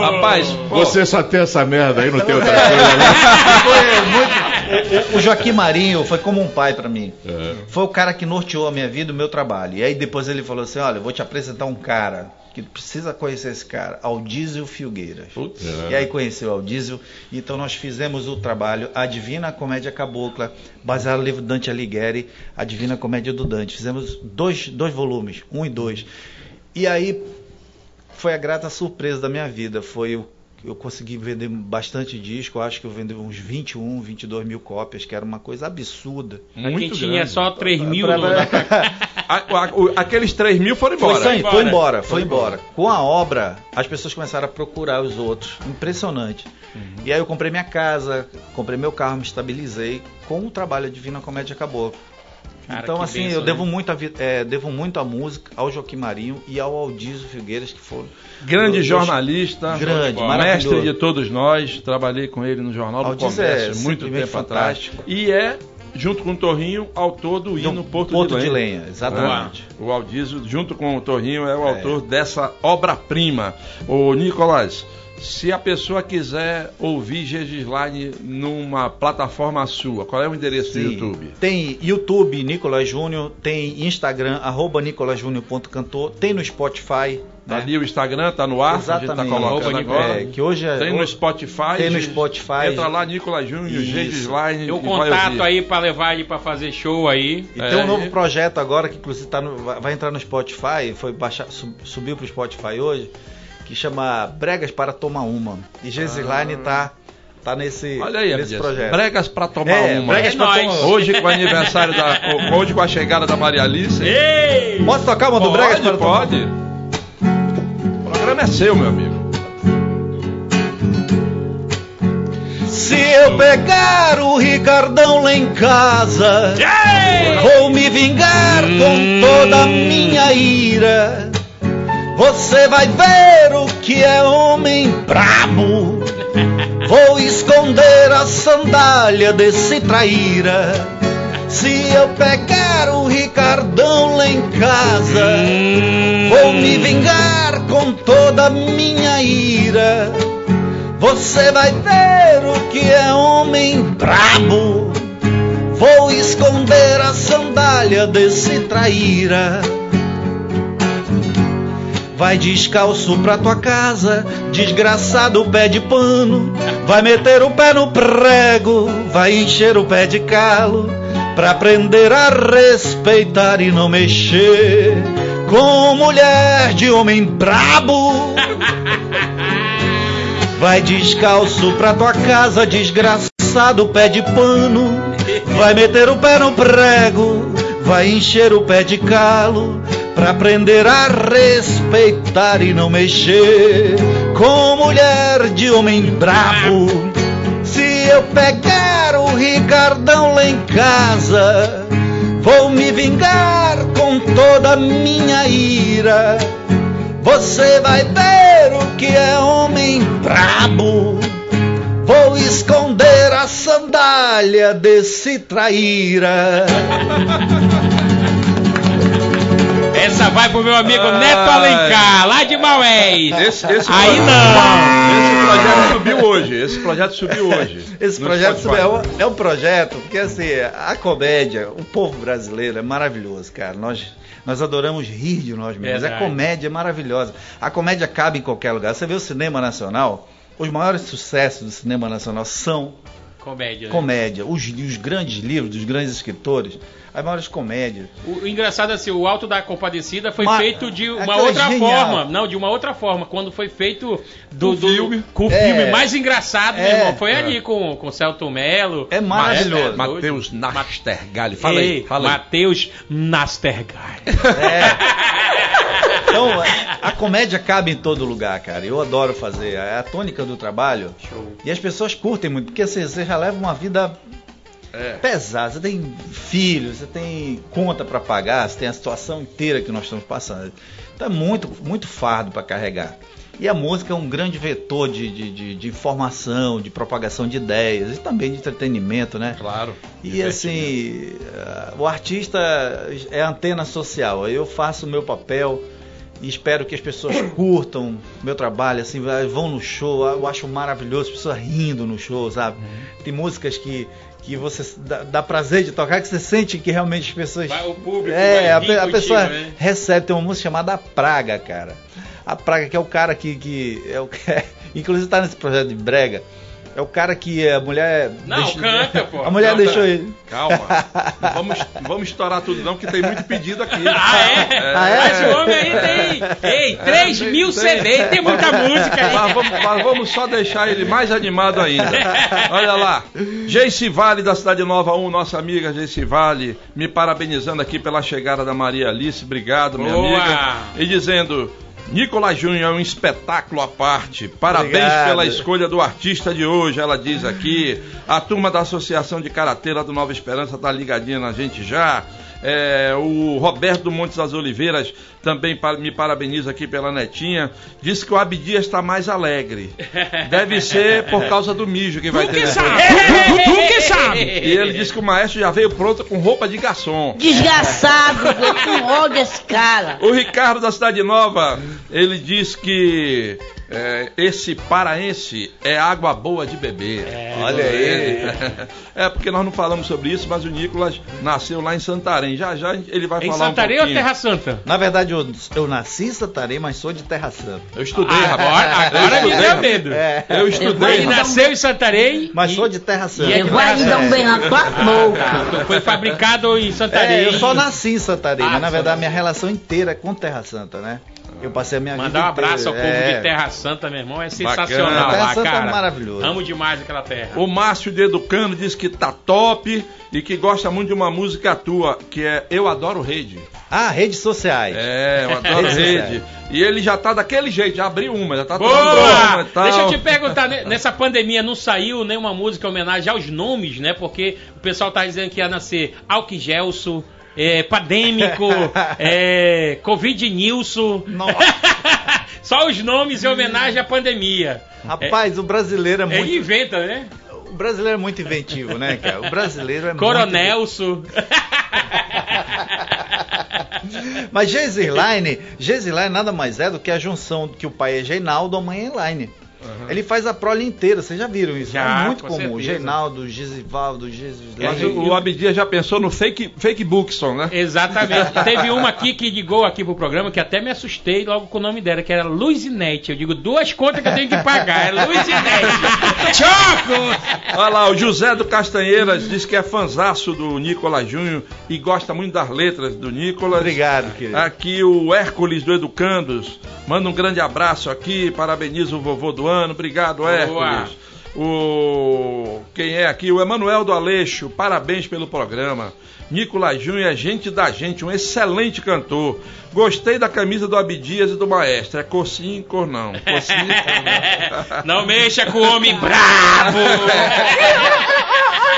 S5: Rapaz, você só tem essa merda aí, não tem outra coisa, né?
S6: Foi muito. O, Joaquim Marinho foi como um pai para mim. É. Foi o cara que norteou a minha vida, o meu trabalho. E aí depois ele falou assim: olha, eu vou te apresentar um cara que precisa conhecer esse cara, Aldísio Filgueiras. Putz, e aí conheceu Aldísio, então nós fizemos o trabalho A Divina Comédia Cabocla, baseado no livro Dante Alighieri, A Divina Comédia do Dante. Fizemos dois, dois volumes, um e dois. E aí foi a grata surpresa da minha vida, foi o eu consegui vender bastante disco, eu acho que eu vendi uns 21, 22 mil cópias, que era uma coisa absurda.
S3: Muito quem tinha só 3 mil.
S4: Pra, pra... Aqueles 3 mil foram embora.
S6: Foi, embora. foi embora, foi embora. Com a obra, as pessoas começaram a procurar os outros. Impressionante. Uhum. E aí eu comprei minha casa, comprei meu carro, me estabilizei com o trabalho Divina Comédia Acabou. Cara, então, assim, eu devo, né? muito a, é, devo muito à música, ao Joaquim Marinho e ao Aldísio Figueiras, que foram.
S4: Grande dois, jornalista, grande, mestre de todos nós. Trabalhei com ele no Jornal do Comércio é, muito tempo atrás. E é junto com o Torrinho, autor do hino Porto,
S6: Porto
S4: de,
S6: Lenha. de Lenha. exatamente.
S4: É, o Aldísio, junto com o Torrinho, é o é. autor dessa obra-prima. O Nicolás, se a pessoa quiser ouvir Gegisline numa plataforma sua, qual é o endereço Sim, do YouTube?
S6: Tem YouTube Nicolas Júnior, tem Instagram, arroba nicolasjúnior.cantor, tem no Spotify.
S4: Tá né? ali o Instagram, tá no ar,
S6: Exatamente.
S4: a gente tá colocando agora.
S6: É, que hoje é,
S4: tem no Spotify.
S6: Tem no Spotify.
S4: Entra lá, Nicolas Júnior, Gegisline.
S3: Tem o contato aí para levar ele para fazer show aí.
S6: E é, tem um novo projeto agora que inclusive tá no, vai entrar no Spotify, foi baixar, subiu pro Spotify hoje que chama Bregas para Tomar Uma. E Geisline ah. tá tá nesse,
S4: Olha aí,
S6: nesse projeto.
S4: Bregas para tomar é, uma.
S6: Bregas é pra tomar
S4: Hoje com o aniversário da hoje com a chegada da Maria Alice.
S6: Ei! Posso tocar uma do Bregas para
S4: pode. tomar? Pode. O programa é seu, meu amigo.
S6: Se eu pegar o Ricardão lá em casa, vou me vingar com toda a minha ira. Você vai ver o que é homem brabo. Vou esconder a sandália desse traíra. Se eu pegar o Ricardão lá em casa, vou me vingar com toda a minha ira. Você vai ver o que é homem brabo. Vou esconder a sandália desse traíra. Vai descalço pra tua casa, desgraçado pé de pano. Vai meter o pé no prego, vai encher o pé de calo. Pra aprender a respeitar e não mexer com mulher de homem brabo. Vai descalço pra tua casa, desgraçado pé de pano. Vai meter o pé no prego, vai encher o pé de calo. Pra aprender a respeitar e não mexer com mulher de homem brabo. Se eu pegar o Ricardão lá em casa, vou me vingar com toda a minha ira. Você vai ver o que é homem brabo. Vou esconder a sandália desse traíra.
S3: Essa vai pro meu amigo
S4: Ai.
S3: Neto Alencar, lá de Maués.
S4: Esse, esse
S3: Aí
S4: projeto-
S3: não.
S4: Esse projeto subiu hoje. Esse projeto subiu hoje.
S6: Esse projeto
S4: Spotify.
S6: é um, é um projeto, porque assim, a comédia, o povo brasileiro é maravilhoso, cara. Nós, nós adoramos rir de nós mesmos.
S3: Verdade.
S6: A comédia é maravilhosa. A comédia cabe em qualquer lugar. Você vê o cinema nacional, os maiores sucessos do cinema nacional são
S3: Comédia. né?
S6: comédia. Os, os grandes livros dos grandes escritores, as maiores comédias.
S3: O, o engraçado é assim, o Alto da Compadecida foi
S6: Ma-
S3: feito de uma
S6: aquela
S3: outra
S6: genial.
S3: forma. Não, de uma outra forma. Quando foi feito do,
S4: Com
S3: do-
S4: filme.
S3: com o
S6: É.
S3: filme mais engraçado, meu
S6: É.
S3: irmão, foi ali com, com Celton Mello.
S6: É maravilhoso.
S3: Ma-
S4: Matheus Nastergalli. Fala
S3: Ei,
S4: aí, fala aí.
S3: Matheus Nastergaard.
S6: É. Então, a, comédia cabe em todo lugar, cara. Eu adoro fazer. É a tônica do trabalho.
S3: Show.
S6: E as pessoas curtem muito, porque assim, você já leva uma vida
S4: É.
S6: pesada. Você tem filhos, você tem conta para pagar, você tem a situação inteira que nós estamos passando. Então é muito, muito fardo para carregar. E a música é um grande vetor de, de, de- de informação, de propagação de ideias e também de entretenimento, né?
S4: Claro.
S6: E assim, eh, o artista é antena social. Eu faço o meu papel e espero que as pessoas curtam meu trabalho, assim, vai- vão no show. Eu acho maravilhoso, as pessoas rindo no show, sabe? Tem músicas que, que você dá, dá prazer de tocar, que você sente que realmente as pessoas.
S3: Vai, o público
S6: É,
S3: vai
S6: a,
S3: contigo,
S6: pessoa
S3: né?
S6: recebe. Tem uma música chamada A Praga, cara. A Praga, que é o cara que. que é o que inclusive tá nesse projeto de Brega. É o cara que a mulher.
S3: Não, canta, pô.
S6: A mulher
S3: Canta.
S6: deixou ele.
S4: Calma. Não vamos, não vamos estourar tudo não, que tem muito pedido aqui.
S3: Ah, é?
S6: Ah, é?
S3: Mas o homem aí tem. Ei, 3
S4: tem-
S3: mil
S4: tem-
S3: CDs, tem muita música aí.
S4: Mas vamos, mas vamos só deixar ele mais animado ainda. Olha lá, Geice Vale da Cidade Nova 1, nossa amiga Geice Vale, me parabenizando aqui pela chegada da Maria Alice, obrigado, minha
S3: Boa.
S4: amiga. E dizendo. Nicolas Júnior é um espetáculo à parte. Parabéns
S6: Obrigado.
S4: pela escolha do artista de hoje, ela diz aqui. A turma da Associação de Karateira do Nova Esperança tá ligadinha na gente já. É, o Roberto Montes das Oliveiras também me parabeniza aqui pela netinha. Diz que o Abdias está mais alegre. Deve ser por causa do mijo que vai
S3: Tu
S4: ter.
S3: que sabe? Tu, tu, tu que sabe?
S4: E ele disse que o maestro já veio pronto com roupa de garçom.
S7: Desgraçado, eu com ódio desse cara.
S4: O Ricardo da Cidade Nova, ele diz que é, esse paraense é água boa de beber.
S6: Olha aí.
S4: É porque nós não falamos sobre isso, mas o Nicolas nasceu lá em Santarém. Já já ele vai
S3: Em
S4: falar
S3: Santarém
S4: um
S3: ou
S4: pouquinho.
S3: Terra Santa?
S6: Na verdade, eu, eu nasci em Santarém, mas sou de Terra Santa.
S4: Eu estudei,
S3: Agora,
S4: rapaz.
S3: agora
S4: eu
S3: me
S4: estudei,
S3: deu medo.
S6: É.
S4: Eu estudei.
S3: Ele nasceu em Santarém.
S6: Mas
S3: e-
S6: sou de Terra Santa.
S3: e é
S7: vou aí dar um bem na tua boca.
S3: Foi fabricado em Santarém.
S6: É, eu só nasci em Santarém,
S3: Ah,
S6: mas na
S3: só
S6: verdade minha relação inteira é com Terra Santa, né? Eu passei a minha
S3: Mandar um
S6: vida
S3: abraço ao
S6: inteira-
S3: povo
S6: é.
S3: de Terra Santa, meu irmão. É
S4: Bacana.
S3: sensacional
S6: Terra
S3: lá,
S6: Santa é
S3: cara.
S6: maravilhoso.
S3: Amo demais aquela terra.
S4: O Márcio de Educano diz que tá top e que gosta muito de uma música tua, que é Eu Adoro Rede.
S6: Ah, redes sociais.
S4: É, eu adoro
S6: Redes
S4: rede. E ele já tá daquele jeito, já abriu uma, já tá
S3: Boa!
S4: e tal.
S3: Deixa eu te perguntar, nessa pandemia não saiu nenhuma música em homenagem aos nomes, né? Porque o pessoal tá dizendo que ia nascer Alquigelso, é, Pandêmico, é, Covid Nilson. Só os nomes em homenagem à pandemia.
S6: Rapaz, o brasileiro é
S3: É,
S6: muito.
S3: ele inventa, né?
S6: O brasileiro é muito inventivo, né, cara? O brasileiro é
S3: Coronelso.
S6: Mas Geisline, Geisline nada mais é do que a junção que o pai é Geinaldo, a mãe é Elaine. Ele faz a prole inteira, vocês já viram isso?
S3: Já,
S6: é muito
S3: com
S6: comum.
S3: certeza.
S6: Geinaldo, Gisivaldo, Jesus.
S4: Mas o, o Abdias já pensou no fake, fake Bookson, né?
S3: Exatamente. Teve uma aqui que ligou aqui pro programa que até me assustei logo com o nome dela, que era Luzinete. Eu digo, duas contas que eu tenho que pagar. É Luzinete. Choco!
S4: Olha lá, o José do Castanheiras diz que é fanzaço do Nicolas Júnior e gosta muito das letras do Nicolas.
S6: Obrigado, querido.
S4: Aqui o Hércules do Educandos. Manda um grande abraço aqui, parabeniza o vovô do ano. Obrigado, Hércules. O quem é aqui? O Emanuel do Aleixo. Parabéns pelo programa. Nicolas Júnior é gente da gente, um excelente cantor. Gostei da camisa do Abdias e do Maestro. É cor sim, cor não. Cor sim, cor não.
S3: Não mexa com o homem bravo!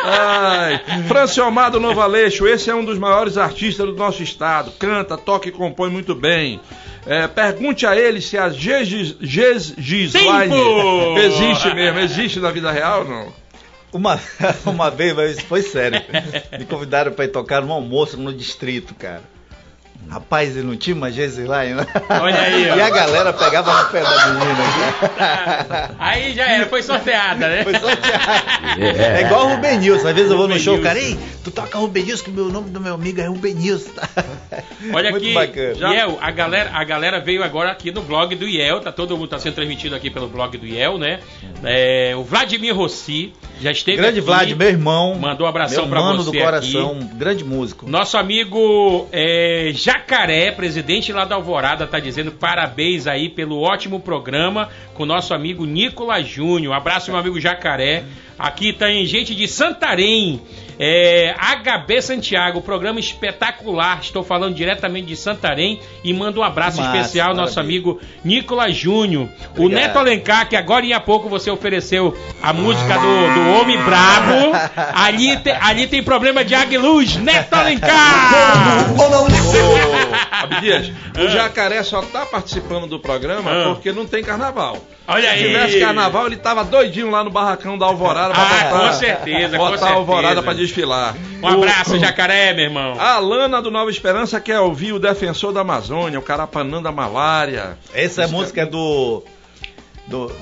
S4: Ai, Franciomar do Novo Aleixo, esse é um dos maiores artistas do nosso estado. Canta, toca e compõe muito bem. É, pergunte a ele se a Gis- Gis- Gisline
S3: Tempo!
S4: existe mesmo, existe na vida real ou não?
S6: Uma, uma vez, mas isso foi sério. Me convidaram pra ir tocar num almoço no distrito, cara. Rapaz, e não tinha uma Geisline, né?
S3: Olha aí, ó.
S6: E a galera pegava no pé da menina aqui.
S3: Aí já era, foi sorteada, né?
S6: Foi sorteado. É igual o Rubem Nilson. Às vezes eu vou no show, cara, ei, tu toca Rubem Nilson, que o meu nome do meu amigo é Rubem Nilson.
S3: Olha
S6: Muito
S3: aqui,
S6: bacana.
S3: Iel, a galera, a galera veio agora aqui no blog do Iel, tá todo mundo tá sendo transmitido aqui pelo blog do Iel, né? É, o Vladimir Rossi já esteve
S6: Grande
S3: aqui,
S6: Vlad, meu irmão.
S3: mandou um abração
S6: meu
S3: pra
S6: mano
S3: você
S6: do coração,
S3: aqui.
S6: um grande músico.
S3: Nosso amigo é, Jacaré, presidente lá da Alvorada, tá dizendo parabéns aí pelo ótimo programa com nosso amigo Nicolas Júnior. Abraço, meu amigo Jacaré. Aqui tem gente de Santarém, é, HB Santiago, programa espetacular. Estou falando diretamente de Santarém e mando um abraço
S6: Massa,
S3: especial ao nosso amigo Nicolas Júnior. O. Neto Alencar, que agora em a pouco você ofereceu a música do, do Homem Brabo. Ali, te- ali tem problema de Aguiluz. Neto Alencar!
S4: Abdias, o Jacaré só tá participando do programa
S3: Ah.
S4: porque não tem carnaval.
S3: Olha
S4: Se
S3: aí.
S4: tivesse carnaval, ele tava doidinho lá no barracão da Alvorada pra
S3: Ah,
S4: botar,
S3: com certeza, com
S4: botar a Alvorada
S3: certeza.
S4: pra desfilar.
S3: Um abraço, Jacaré, meu irmão.
S4: A Alana do Nova Esperança quer ouvir o defensor da Amazônia, o Carapanã da Malária.
S6: Essa música é do. do.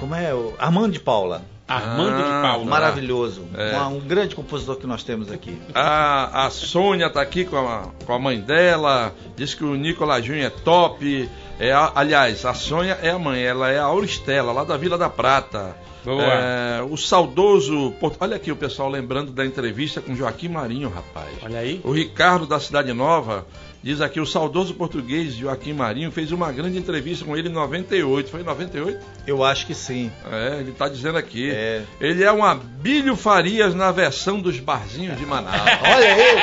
S6: Como é? O Armando de Paula.
S3: Armando de
S4: Ah,
S3: Paula.
S6: Maravilhoso.
S4: É.
S6: Uma- um grande compositor que nós temos aqui.
S4: A, a Sônia tá aqui com a, com a mãe dela, diz que o Nicolas Júnior é top. É a- aliás, a Sônia é a mãe, ela é a Auristela, lá da Vila da Prata.
S3: Boa.
S4: É, o saudoso. Olha aqui o pessoal lembrando da entrevista com Joaquim Marinho, rapaz.
S3: Olha aí.
S4: O Ricardo da Cidade Nova diz aqui: o saudoso português Joaquim Marinho fez uma grande entrevista com ele em 98. Foi em 98?
S6: Eu acho que sim.
S4: É, ele tá dizendo aqui.
S6: É.
S4: Ele é um Abílio Farias na versão dos barzinhos de Manaus.
S6: Olha aí.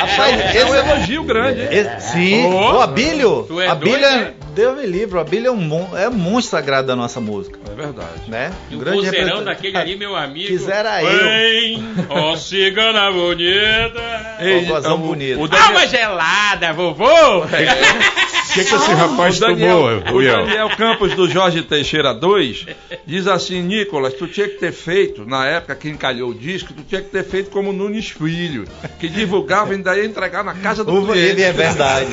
S6: Rapaz,
S4: É um
S6: esse
S4: elogio grande, hein?
S6: Esse- sim,
S3: Ô,
S6: o Abílio.
S3: tu é
S6: Abílio
S3: doido,
S6: é,
S3: né?
S6: Deus me livre, o Abílio é um, mon, é um monstro sagrado da nossa música.
S4: É verdade.
S6: Né?
S3: E o
S6: grande representante.
S3: daquele ali, meu amigo.
S6: Quisera eu.
S3: Vem, ó cigana bonita.
S4: Ei,
S6: Vovózão
S4: o-
S6: bonito.
S4: O Daniel,
S3: Alma gelada, vovô.
S5: O que, que esse rapaz
S4: o Daniel,
S5: tomou,
S4: o
S5: Iel?
S4: Daniel Campos do Jorge Teixeira 2 diz assim: Nicolas, tu tinha que ter feito, na época que encalhou o disco, tu tinha que ter feito como Nunes Filho, que divulgava e ainda ia entregar na casa do
S6: O
S4: cliente.
S6: ele é verdade.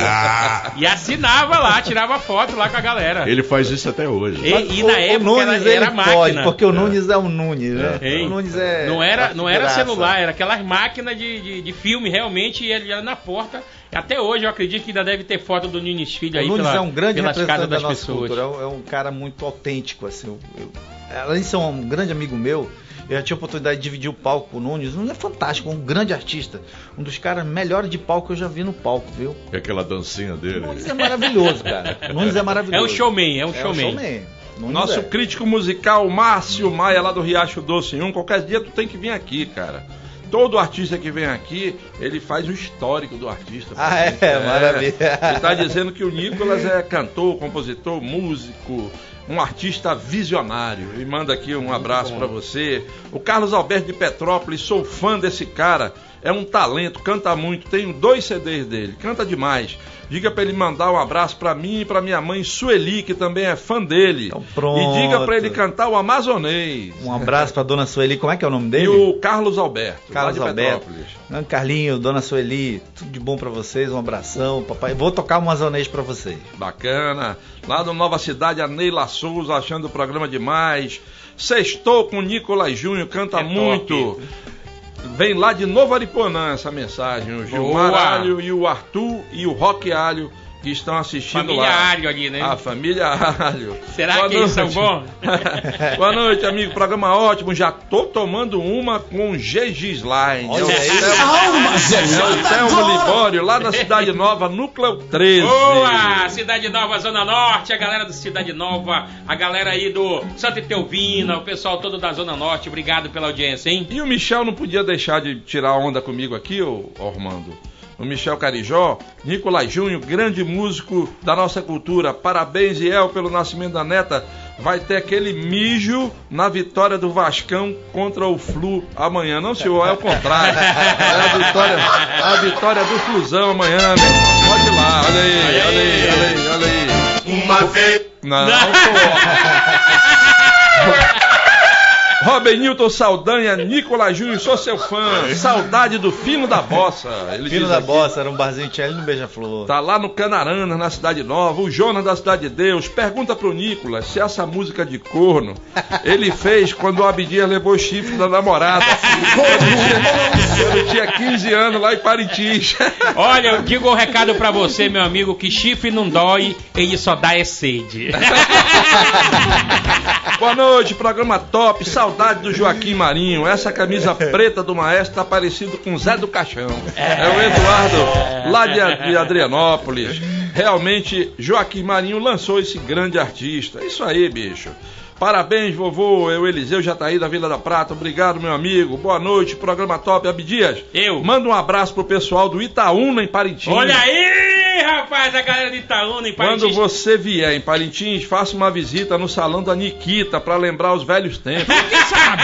S3: E assinava lá, tirava foto lá com a galera.
S5: Ele faz isso até hoje.
S3: E, e
S6: O-
S3: na
S6: o
S3: época
S6: Nunes,
S3: era, era máquina.
S6: pode, porque o Nunes é o Nunes, né?
S3: Hein?
S6: O Nunes é.
S3: Não era, não era celular, era aquelas máquinas de, de, de filme realmente, e ele ia na porta Até hoje eu acredito que ainda deve ter foto do Nunes Filho
S6: O
S3: aí
S6: Nunes
S3: pela,
S6: é um grande
S3: pelas casas
S6: representante da
S3: das
S6: nossa
S3: pessoas.
S6: cultura, é um, é um cara muito autêntico, assim. eu- eu- além de ser um grande amigo meu, eu já tive a oportunidade de dividir o palco com o Nunes. O Nunes é fantástico, um grande artista. Um dos caras melhores de palco que eu já vi no palco, viu?
S5: E aquela dancinha
S6: O
S5: dele.
S6: Nunes é maravilhoso, cara. O Nunes é
S3: É
S6: maravilhoso.
S3: um showman, é um
S6: É um
S3: showman.
S6: showman. Nunes
S4: Nosso
S6: é.
S4: crítico musical Márcio Maia, lá do Riacho Doce 1. Qualquer dia tu tem que vir aqui, cara. Todo artista que vem aqui, ele faz o histórico do artista.
S6: Ah, é? Maravilha.
S4: Ele tá dizendo que o Nicolas é cantor, compositor, músico, um artista visionário. E manda aqui um abraço pra você. O Carlos Alberto de Petrópolis, sou fã desse cara. É um talento, canta muito. Tenho dois CDs dele, canta demais. Diga pra ele mandar um abraço pra mim e pra minha mãe Sueli, que também é fã dele.
S6: Então pronto.
S4: E diga pra ele cantar o Amazonês.
S6: Um abraço pra dona Sueli. Como é que é o nome dele?
S4: E o Carlos Alberto,
S6: Carlos
S4: lá de
S6: Alberto.
S4: Petrópolis.
S6: Não, Carlinho, dona Sueli, tudo de bom pra vocês, um abração, papai. Vou tocar um azonês pra vocês.
S4: Bacana. Lá do Nova Cidade, a Neila Souza achando o programa demais. Sextou com o Nicolas Júnior, canta
S3: É top.
S4: Vem lá de Novo Ariponã essa mensagem. O Gilmar
S3: Boa.
S4: Alho e o Arthur e o Rock Alho que estão assistindo
S3: Família
S4: lá.
S3: Alho ali, né?
S4: A família Alho.
S3: Será
S4: Boa
S3: que eles são
S4: noite.
S3: bons?
S4: Boa noite, amigo. Programa ótimo. Já tô tomando uma com GG Line.
S6: Olha
S4: é o
S6: aí.
S4: Telmo- é o Telmo Libório, lá da Cidade Nova, Núcleo 13.
S3: Boa! Cidade Nova, Zona Norte, a galera do Cidade Nova, a galera aí do Santa Teovina, o pessoal todo da Zona Norte, obrigado pela audiência, hein?
S4: E o Michel não podia deixar de tirar onda comigo aqui, ô Ormando. O Michel Carijó, Nicolás Júnior, grande músico da nossa cultura. Parabéns, El, pelo nascimento da neta. Vai ter aquele mijo na vitória do Vascão contra o Flu amanhã. Não, senhor, é o contrário. É a vitória, a vitória do Flusão amanhã, meu. Pode ir lá, olha aí, olha aí, olha aí, olha aí.
S2: Uma vez.
S4: Não, pô. Robin Newton Saldanha, Nicolas Júnior, sou seu fã. Saudade do Fino da Bossa. Ele
S6: Filho
S4: diz
S6: da
S4: aqui.
S6: Bossa, era um barzinho que tinha ali no Beija-Flor.
S4: Tá lá no Canarana, na Cidade Nova. O Jonas da Cidade de Deus pergunta pro Nicolas se essa música de corno ele fez quando o Abdias levou o chifre da namorada. Quando tinha, quando tinha 15 anos lá em Parintins.
S3: Olha, eu digo um recado pra você, meu amigo, que chifre não dói, ele só dá é sede.
S4: Boa noite, programa top. Saudade do Joaquim Marinho. Essa camisa preta do maestro tá parecido com Zé do Caixão. É o Eduardo, lá de, de Adrianópolis. Realmente, Joaquim Marinho lançou esse grande artista. Isso aí, bicho. Parabéns, vovô. Eu, Eliseu Jataí da Vila da Prata. Obrigado, meu amigo. Boa noite, programa top. Abdias,
S3: Eu.
S4: manda um abraço pro pessoal do Itaúna, em Parintins.
S3: Olha aí, rapaz, a galera de Itaúna em
S4: Quando
S3: Parintins.
S4: você vier em Parintins, faça uma visita no salão da Nikita para lembrar os velhos tempos.
S3: Quem sabe?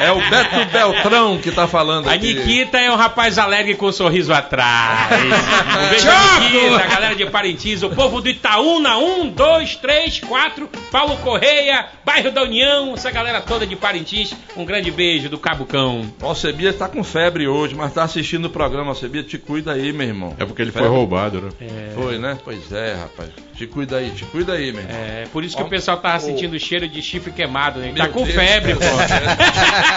S4: É o Beto Beltrão que tá falando
S3: A
S4: aqui.
S3: Nikita é um rapaz alegre com um sorriso atrás. Um beijo, a Nikita, a galera de Parintins, o povo do Itaúna, um, dois, três, quatro, Paulo Correia, bairro da União, essa galera toda de Parintins, um grande beijo do Cabucão.
S4: O Alcebias tá com febre hoje, mas tá assistindo o programa. Alcebias, te cuida aí, meu irmão.
S5: É porque ele foi
S4: Febre.
S5: roubado, né?
S4: Foi, né? Pois é, rapaz. Te cuida aí, te cuida aí, meu irmão.
S3: É, por isso que o pessoal tava sentindo o cheiro de chifre queimado, né? Tá
S4: Meu
S3: com
S4: Deus.
S3: febre, pô.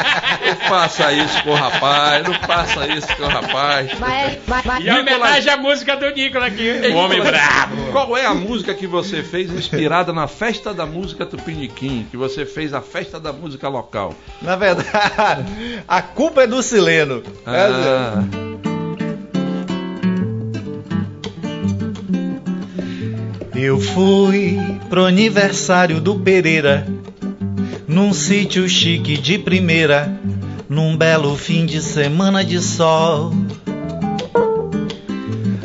S4: Não faça isso com o rapaz, não faça isso com o rapaz.
S7: Vai, vai, vai.
S3: E a homenagem à música do Nicolas aqui, o homem brabo.
S4: Qual é a música que você fez inspirada na festa da música Tupiniquim? Que você fez a festa da música local?
S6: Na verdade, a culpa é do Sileno.
S4: Ah,
S6: Eu fui pro aniversário do Pereira, num sítio chique de primeira, num belo fim de semana de sol.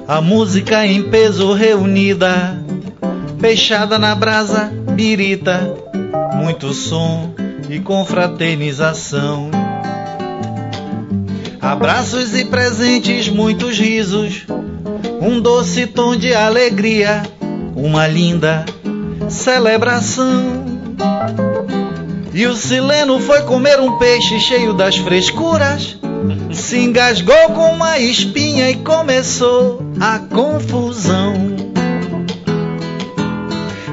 S6: A música em peso reunida, fechada na brasa birita, muito som e confraternização. Abraços e presentes, muitos risos, um doce tom de alegria, uma linda celebração. E o Sileno foi comer um peixe cheio das frescuras, se engasgou com uma espinha e começou a confusão.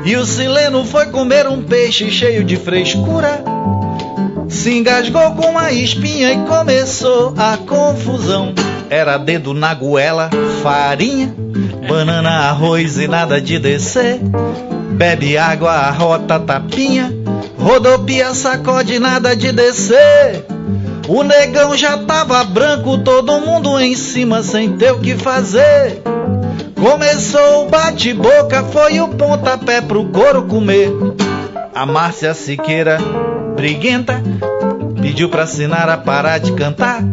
S6: E o Sileno foi comer um peixe cheio de frescura, se engasgou com uma espinha e começou a confusão. era dedo na goela, farinha, banana, arroz e nada de descer. Bebe água, arrota, tapinha, rodopia, sacode, nada de descer. O negão já tava branco, todo mundo em cima sem ter o que fazer. Começou o bate-boca, foi o pontapé pro couro comer. A Márcia Siqueira, briguenta, pediu pra Sinara parar de cantar.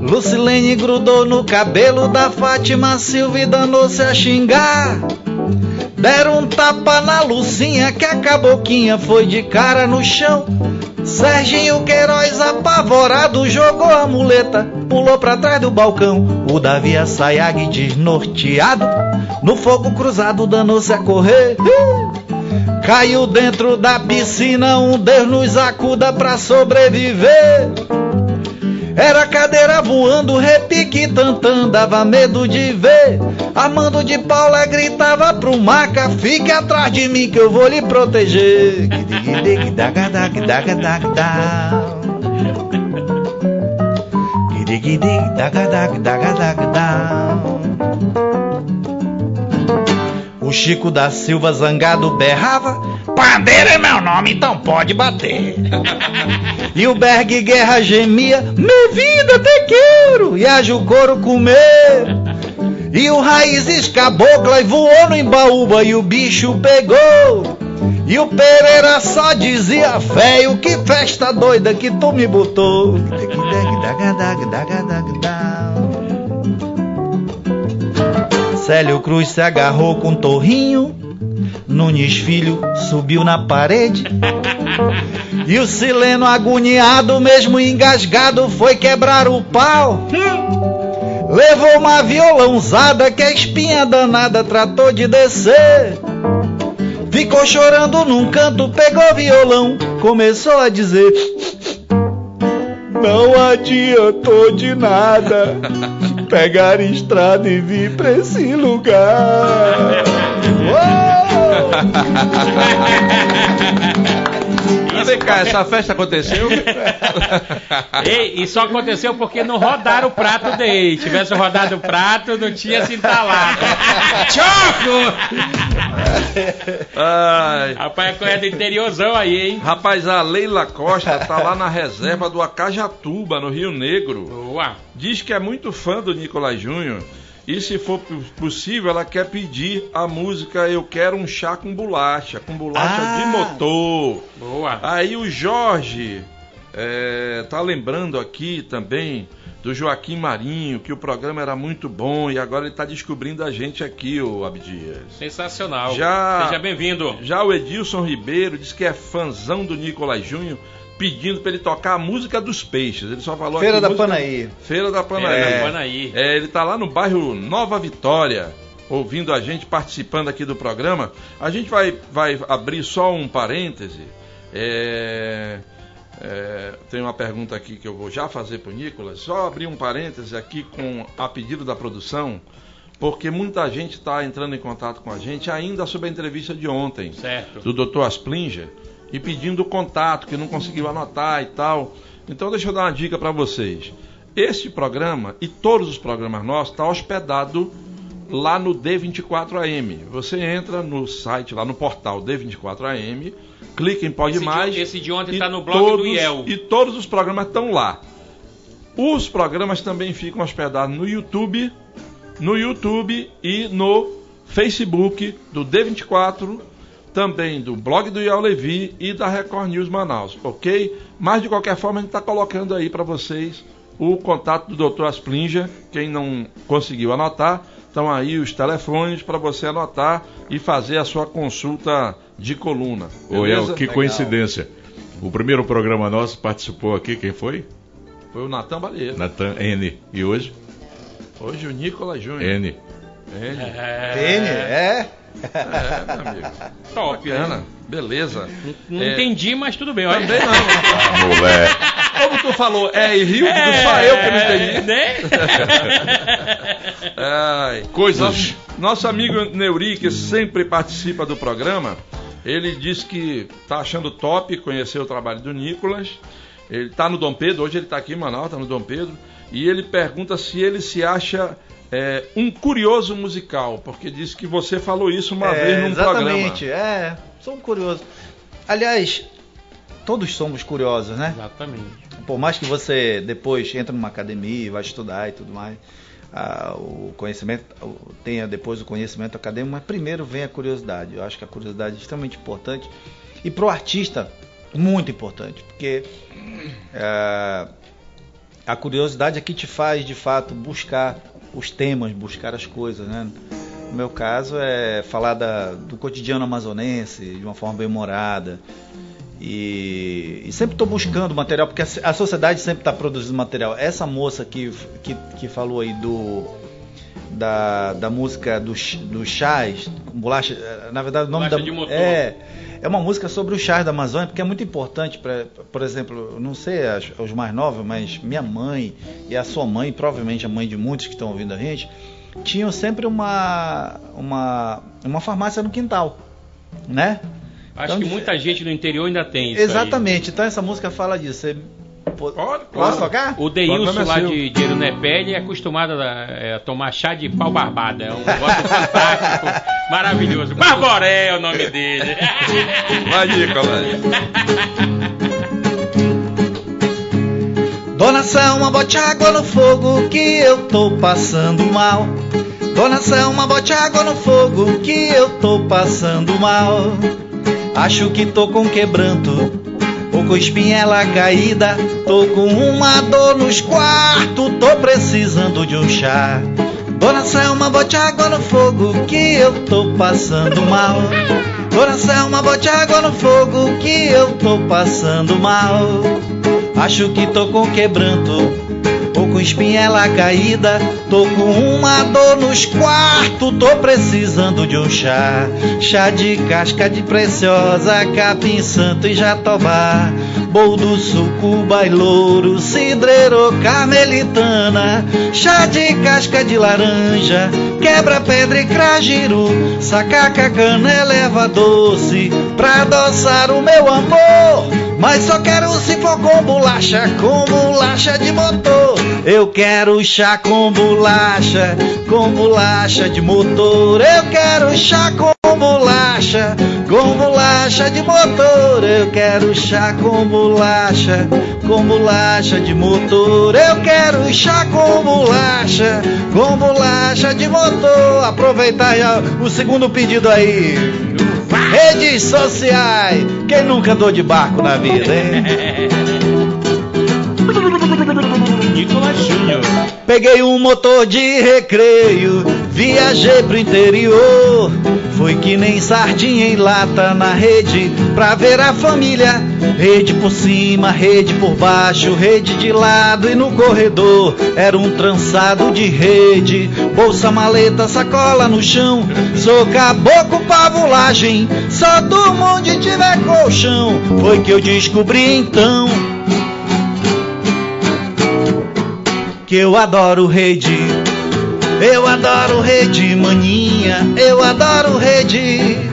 S6: Lucilene grudou no cabelo da Fátima Silva e danou-se a xingar. Deram um tapa na Lucinha que a caboquinha foi de cara no chão. Serginho Queiroz apavorado jogou a muleta, pulou pra trás do balcão. O Davi Assayag desnorteado, no fogo cruzado danou-se a correr. Caiu dentro da piscina, um Deus nos acuda pra sobreviver. Era cadeira voando, repique tantã, dava medo de ver. Armando de Paula gritava pro maca, fique atrás de mim que eu vou lhe proteger. O Chico da Silva zangado berrava: Pandeiro é meu nome, então pode bater. E o Berg Guerra gemia: Me vida te quero! E a Jucoro comer. E o Raízes Cabocla voou no Embaúba e o bicho pegou. E o Pereira só dizia: Véio, que festa doida que tu me botou. Célio Cruz se agarrou com um torrinho. Nunes Filho subiu na parede. E o Sileno agoniado, mesmo engasgado, foi quebrar o pau. Levou uma violãozada que a espinha danada tratou de descer. Ficou chorando num canto, pegou violão, começou a dizer: Não adiantou de nada pegar estrada e vir pra esse lugar.
S4: Mas Vem cá, essa festa aconteceu?
S3: Ei, e só aconteceu porque não rodaram o prato dele. Tivesse rodado o prato, não tinha se entalado. Choco!
S4: Ai.
S3: Rapaz, é do interiorzão aí, hein?
S4: Rapaz, a Leila Costa tá lá na reserva do Acajatuba, no Rio Negro.
S3: Boa.
S4: Diz que é muito fã do Nicolás Júnior. E se for possível, ela quer pedir a música Eu Quero um Chá com Bolacha, com bolacha
S6: Ah.
S4: de motor.
S3: Boa.
S4: Aí o Jorge é, tá lembrando aqui também do Joaquim Marinho, que o programa era muito bom e agora ele tá descobrindo a gente aqui, o Abdias.
S3: Sensacional.
S4: Já-
S3: Seja bem-vindo.
S4: Já o Edilson Ribeiro diz que é fãzão do Nicolás Júnior, pedindo para ele tocar a música dos peixes. Ele só falou
S6: Feira
S4: aqui,
S6: da
S4: música-
S6: Panaí.
S4: Feira da Panaí.
S3: Feira da Panaí.
S4: É, ele tá lá no bairro Nova Vitória, ouvindo a gente, participando aqui do programa. A gente vai, vai abrir só um parêntese. É, é, tem uma pergunta aqui que eu vou já fazer para o Nicolas. Só abrir um parêntese aqui com a pedido da produção, porque muita gente está entrando em contato com a gente ainda sobre a entrevista de ontem
S3: Certo.
S4: do Dr. Asplinger e pedindo contato, que não conseguiu anotar e tal. Então deixa eu dar uma dica para vocês. Este programa e todos os programas nossos está hospedado lá no D24AM. Você entra no site, lá no portal D24AM, clica em Pode
S3: Esse de
S4: Mais.
S3: on- esse de ontem
S4: e
S3: tá no blog do
S4: todos-
S3: IEL.
S4: E todos os programas estão lá. Os programas também ficam hospedados no YouTube, no YouTube e no Facebook do D24, também do blog do Ial Levi e da Record News Manaus, ok? Mas de qualquer forma a gente está colocando aí para vocês o contato do Dr. Asplinger, quem não conseguiu anotar, estão aí os telefones para você anotar e fazer a sua consulta de coluna. Beleza?
S5: El, que coincidência. O primeiro programa nosso participou aqui, quem foi?
S4: Foi o Natan Baleiro.
S5: Natan N. E hoje?
S4: Hoje o Nicolas Júnior.
S5: N.
S4: N.
S6: N, é?
S4: É, meu amigo.
S3: Top.
S4: Bacana. Beleza.
S3: Não
S4: É,
S3: entendi, mas tudo bem. Olha.
S4: Também não.
S5: Ah, moleque.
S4: Como tu falou, é e Rio, digo só eu que não entendi.
S3: Né?
S4: Ai,
S5: Coisas.
S4: Nosso, nosso amigo Neuri, que sempre participa do programa, ele disse que tá achando top conhecer o trabalho do Nicolas. Ele tá no Dom Pedro, hoje ele tá aqui em Manaus, tá no Dom Pedro. e ele pergunta se ele se acha é, um curioso musical, porque disse que você falou isso uma
S6: É,
S4: vez num
S6: exatamente,
S4: programa.
S6: é, sou um curioso. Aliás, todos somos curiosos, né?
S3: Exatamente.
S6: Por mais que você depois entre numa academia e vai estudar e tudo mais, ah, o conhecimento tenha depois o conhecimento acadêmico, mas primeiro vem a curiosidade. Eu acho que a curiosidade é extremamente importante e para o artista muito importante, porque ah, a curiosidade é que te faz de fato buscar os temas, buscar as coisas, né? No meu caso é falar da- do cotidiano amazonense de uma forma bem humorada. E, e sempre estou buscando material, porque a, a sociedade sempre está produzindo material. Essa moça que, que, que falou aí do da, da música do, do chás, bolacha, na verdade o nome
S3: Bolacha
S6: da
S3: de motor.
S6: é é uma música sobre o chás da Amazônia, porque é muito importante para, por exemplo, não sei as- os mais novos, mas minha mãe e a sua mãe, provavelmente a mãe de muitos que estão ouvindo a gente, tinham sempre uma uma uma farmácia no quintal, né?
S3: Acho
S6: Então,
S3: que muita gente no interior ainda tem isso. aí.
S6: Exatamente, então essa música fala disso. Você
S4: Pode,
S6: Posso tocar?
S3: O Deilson
S4: é
S3: lá
S4: seu.
S3: de, de Erunepé, é acostumado a, é, a tomar chá de pau barbada. É um negócio fantástico, maravilhoso. Barboré é o nome dele.
S4: Vai, Nicolas.
S6: Dona Selma, bote água no fogo que eu tô passando mal. Dona Selma, bote água no fogo que eu tô passando mal. Acho que tô com quebranto, com espinhela caída. Tô com uma dor nos quartos, tô precisando de um chá. Dona Selma, bote água no fogo que eu tô passando mal. Dona Selma, bote água no fogo que eu tô passando mal. Acho que tô com quebranto com espinhela caída. Tô com uma dor nos quartos, tô precisando de um chá. Chá de casca de preciosa, capim santo e jatobá. Boldo, suco, bailouro, cidreiro, carmelitana. Chá de casca de laranja, quebra pedra e crajiru. Sacaca, canela, erva doce, pra adoçar o meu amor. Mas só quero se for com bolacha, com bolacha de motor. Eu quero chá com bolacha, com bolacha de motor. Eu quero chá com bolacha, com bolacha de motor. Eu quero chá com bolacha, com bolacha de motor. Eu quero chá com bolacha, com bolacha de motor. Aproveitar já o segundo pedido aí. Redes sociais. Quem nunca andou de barco na vida, hein?
S3: Júnior.
S6: Peguei um motor de recreio, viajei pro interior. Foi que nem sardinha em lata na rede pra ver a família. Rede por cima, rede por baixo, rede de lado e no corredor. Era um trançado de rede, bolsa, maleta, sacola no chão. Sou caboclo pavulagem, só durmo onde tiver colchão. Foi que eu descobri então que eu adoro rede. Eu adoro rede maninha, eu adoro rede.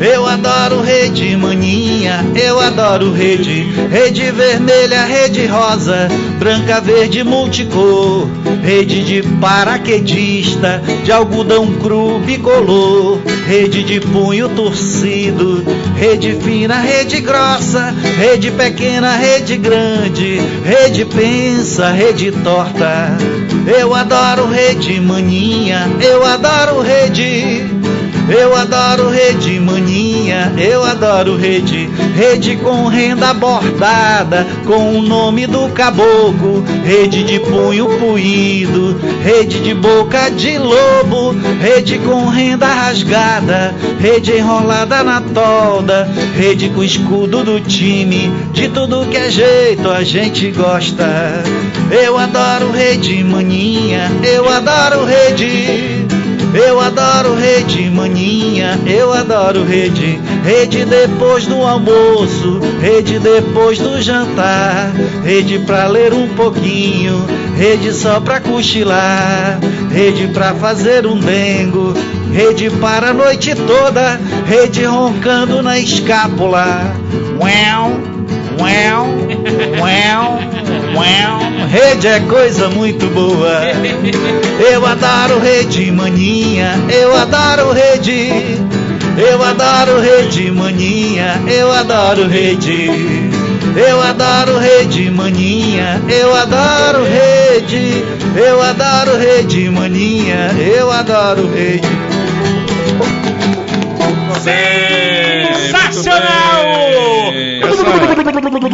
S6: Eu adoro rede maninha, eu adoro rede. Rede vermelha, rede rosa, branca, verde, multicor. Rede de paraquedista, de algodão cru bicolor. Rede de punho torcido, rede fina, rede grossa. Rede pequena, rede grande. Rede pensa, rede torta. Eu adoro rede maninha, eu adoro rede. Eu adoro rede maninha, eu adoro rede, rede com renda bordada, com o nome do caboclo, rede de punho puído, rede de boca de lobo, rede com renda rasgada, rede enrolada na tolda, rede com escudo do time, de tudo que é jeito a gente gosta. Eu adoro rede maninha, eu adoro rede. Eu adoro rede maninha, eu adoro rede, rede depois do almoço, rede depois do jantar, rede pra ler um pouquinho, rede só pra cochilar, rede pra fazer um dengo, rede para a noite toda, rede roncando na escápula. Uau, uau, uau. Rede é coisa muito boa. Eu adoro rede maninha, eu adoro rede. Eu adoro rede maninha, eu adoro rede. Eu adoro rede maninha, eu adoro rede. Eu adoro rede maninha, eu adoro rede.
S3: Sensacional!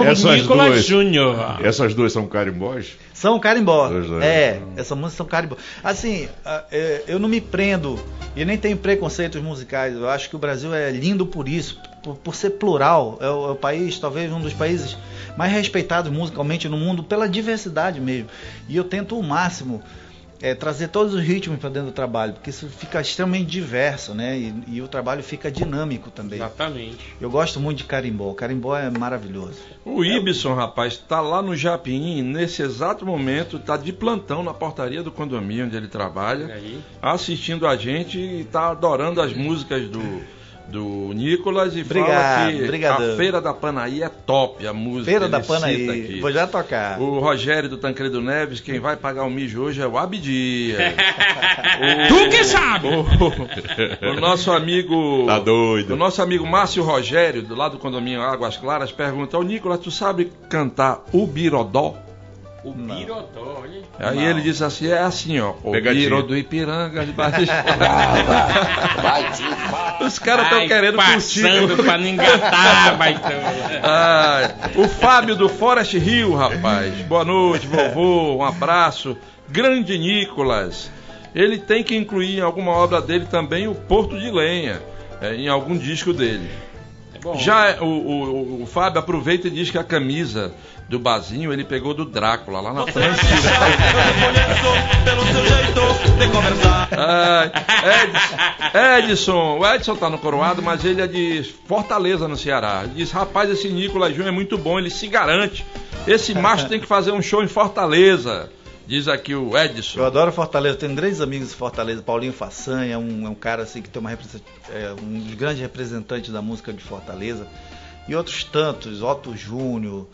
S5: Essa- essas
S3: Nicolas
S5: duas,
S3: Júnior.
S5: essas duas são carimbós?
S6: São carimbó.
S5: É.
S6: É, essa música são carimbó. Assim, é, eu não me prendo e nem tenho preconceitos musicais. Eu acho que o Brasil é lindo por isso, por, por ser plural. É o, é o país, talvez um dos países mais respeitados musicalmente no mundo pela diversidade mesmo. E eu tento o máximo é, trazer todos os ritmos para dentro do trabalho, porque isso fica extremamente diverso, né? E, e o trabalho fica dinâmico também.
S3: Exatamente.
S6: Eu gosto muito de carimbó. O carimbó é maravilhoso.
S4: O Ibson, rapaz, tá lá no Japim, nesse exato momento, tá de plantão na portaria do condomínio onde ele trabalha,
S3: Aí.
S4: assistindo a gente e tá adorando as músicas do, do Nicolas e
S6: Obrigado,
S4: fala que a Feira da Panaí é top, a música.
S6: Feira da Panaí.
S4: aqui.
S6: Vou já tocar.
S4: O Rogério do Tancredo Neves, quem vai pagar o mijo hoje é o Abdias.
S3: Tu que sabe!
S4: O, o nosso amigo.
S5: Tá doido.
S4: O nosso amigo Márcio Rogério, do lado do condomínio Águas Claras, pergunta: Ô Nicolas, tu sabe cantar o Birodó?
S3: O Birodó, olha.
S4: Aí
S6: Não.
S4: ele disse assim: é assim, ó. O
S5: Pegadinha.
S4: Biro do Ipiranga de Baixo Os caras estão querendo
S3: passando
S4: curtir.
S3: pra não engatar, baitão.
S4: Ah, o Fábio do Forest Hill, rapaz. Boa noite, vovô. Um abraço. Grande Nicolas. Ele tem que incluir em alguma obra dele também o Porto de Lenha, é, em algum disco dele.
S3: É bom.
S4: Já o, o- o Fábio aproveita e diz que a camisa do Bazinho ele pegou do Drácula, lá na França. Ah, Edson, Edson, o Edson tá no coroado, mas ele é de Fortaleza, no Ceará. Ele diz: rapaz, esse Nicolas Júnior é muito bom, ele se garante. Esse macho tem que fazer um show em Fortaleza. Diz aqui o
S6: Eu
S4: Edson.
S6: adoro Fortaleza, tenho grandes amigos de Fortaleza. Paulinho Façanha é um, é um cara assim que tem uma represent- é um dos grandes representantes da música de Fortaleza. E outros tantos, Otto Júnior.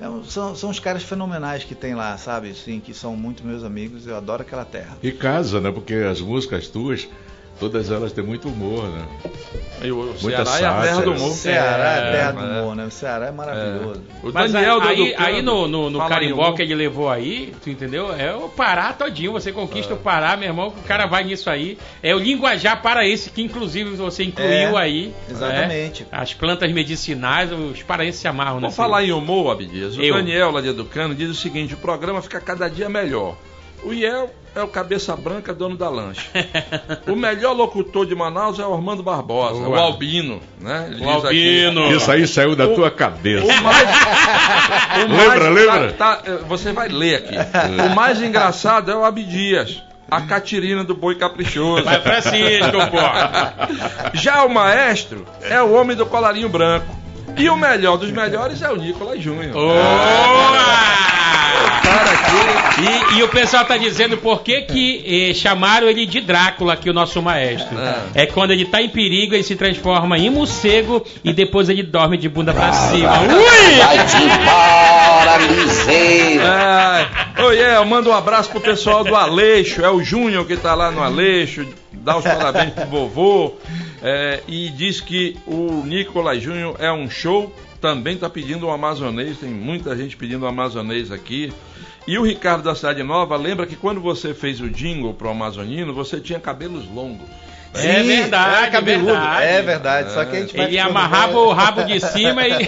S6: É são, são os caras fenomenais que tem lá, sabe? Assim, que são muito meus amigos. Eu adoro aquela terra.
S5: E casa, né? Porque as músicas tuas, todas elas têm muito humor, né?
S4: E o
S5: Muita
S4: Ceará é a terra do humor.
S6: O Ceará é,
S4: É,
S6: terra do
S4: é.
S6: humor, né? O Ceará é maravilhoso.
S4: O
S3: Mas
S4: Daniel do
S3: aí,
S4: Educando,
S3: aí no, no, no carimbó que ele levou aí, tu entendeu? É o Pará todinho, você conquista
S4: É.
S3: o Pará, meu irmão, o cara vai nisso aí. É o linguajar paraense, que inclusive você incluiu
S6: É,
S3: aí.
S6: exatamente.
S3: né? As plantas medicinais, os paraenses se amarram
S4: Vamos falar em humor, Abdias. O
S3: Eu.
S4: Daniel lá de Educano diz o seguinte: o programa fica cada dia melhor. O Iel é o cabeça branca, dono da lancha. o melhor locutor de Manaus é o Armando Barbosa, o
S3: Boa.
S4: Albino, né? Ele
S3: O
S4: diz aqui.
S3: Albino.
S5: Isso aí saiu da
S4: O-
S5: tua cabeça.
S4: O mais, o
S5: Lembra,
S4: mais-
S5: lembra?
S4: tá- tá, você vai ler aqui. O mais engraçado é o Abdias. A Catirina do Boi Caprichoso.
S3: Vai Francisco, pô.
S4: Já o maestro é o homem do colarinho branco. E o melhor dos melhores é o Nicolas Júnior.
S3: Boa!
S4: Cara aqui.
S3: E, e o pessoal tá dizendo por que, que eh, chamaram ele de Drácula aqui, o nosso maestro. É. quando ele tá em perigo, ele se transforma em morcego e depois ele dorme de bunda pra cima. Ui!
S2: Vai-te embora.
S4: Ai, oi, é, manda um abraço pro pessoal do Aleixo, é o Júnior que tá lá no Aleixo, dá os parabéns pro vovô é, e diz que o Nicolas Júnior é um show, também tá pedindo um amazonês, tem muita gente pedindo um amazonês aqui. E o Ricardo da Cidade Nova lembra que quando você fez o jingle pro Amazonino, você tinha cabelos longos.
S3: É verdade,
S6: era cabeludo.
S3: verdade.
S6: É verdade, só que a gente vai
S3: Ele amarrava o rabo de cima e.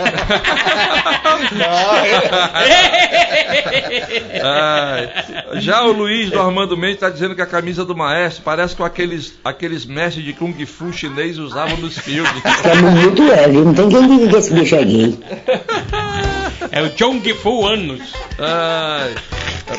S4: Ai, já o Luiz do Armando Mendes está dizendo que a camisa do maestro parece com aqueles, aqueles mestres de Kung Fu chinês usavam nos filmes.
S7: É bonito, é, viu? Não tem quem diga que esse bicho é gay.
S3: É o Jong Fu Anos.
S4: Ai,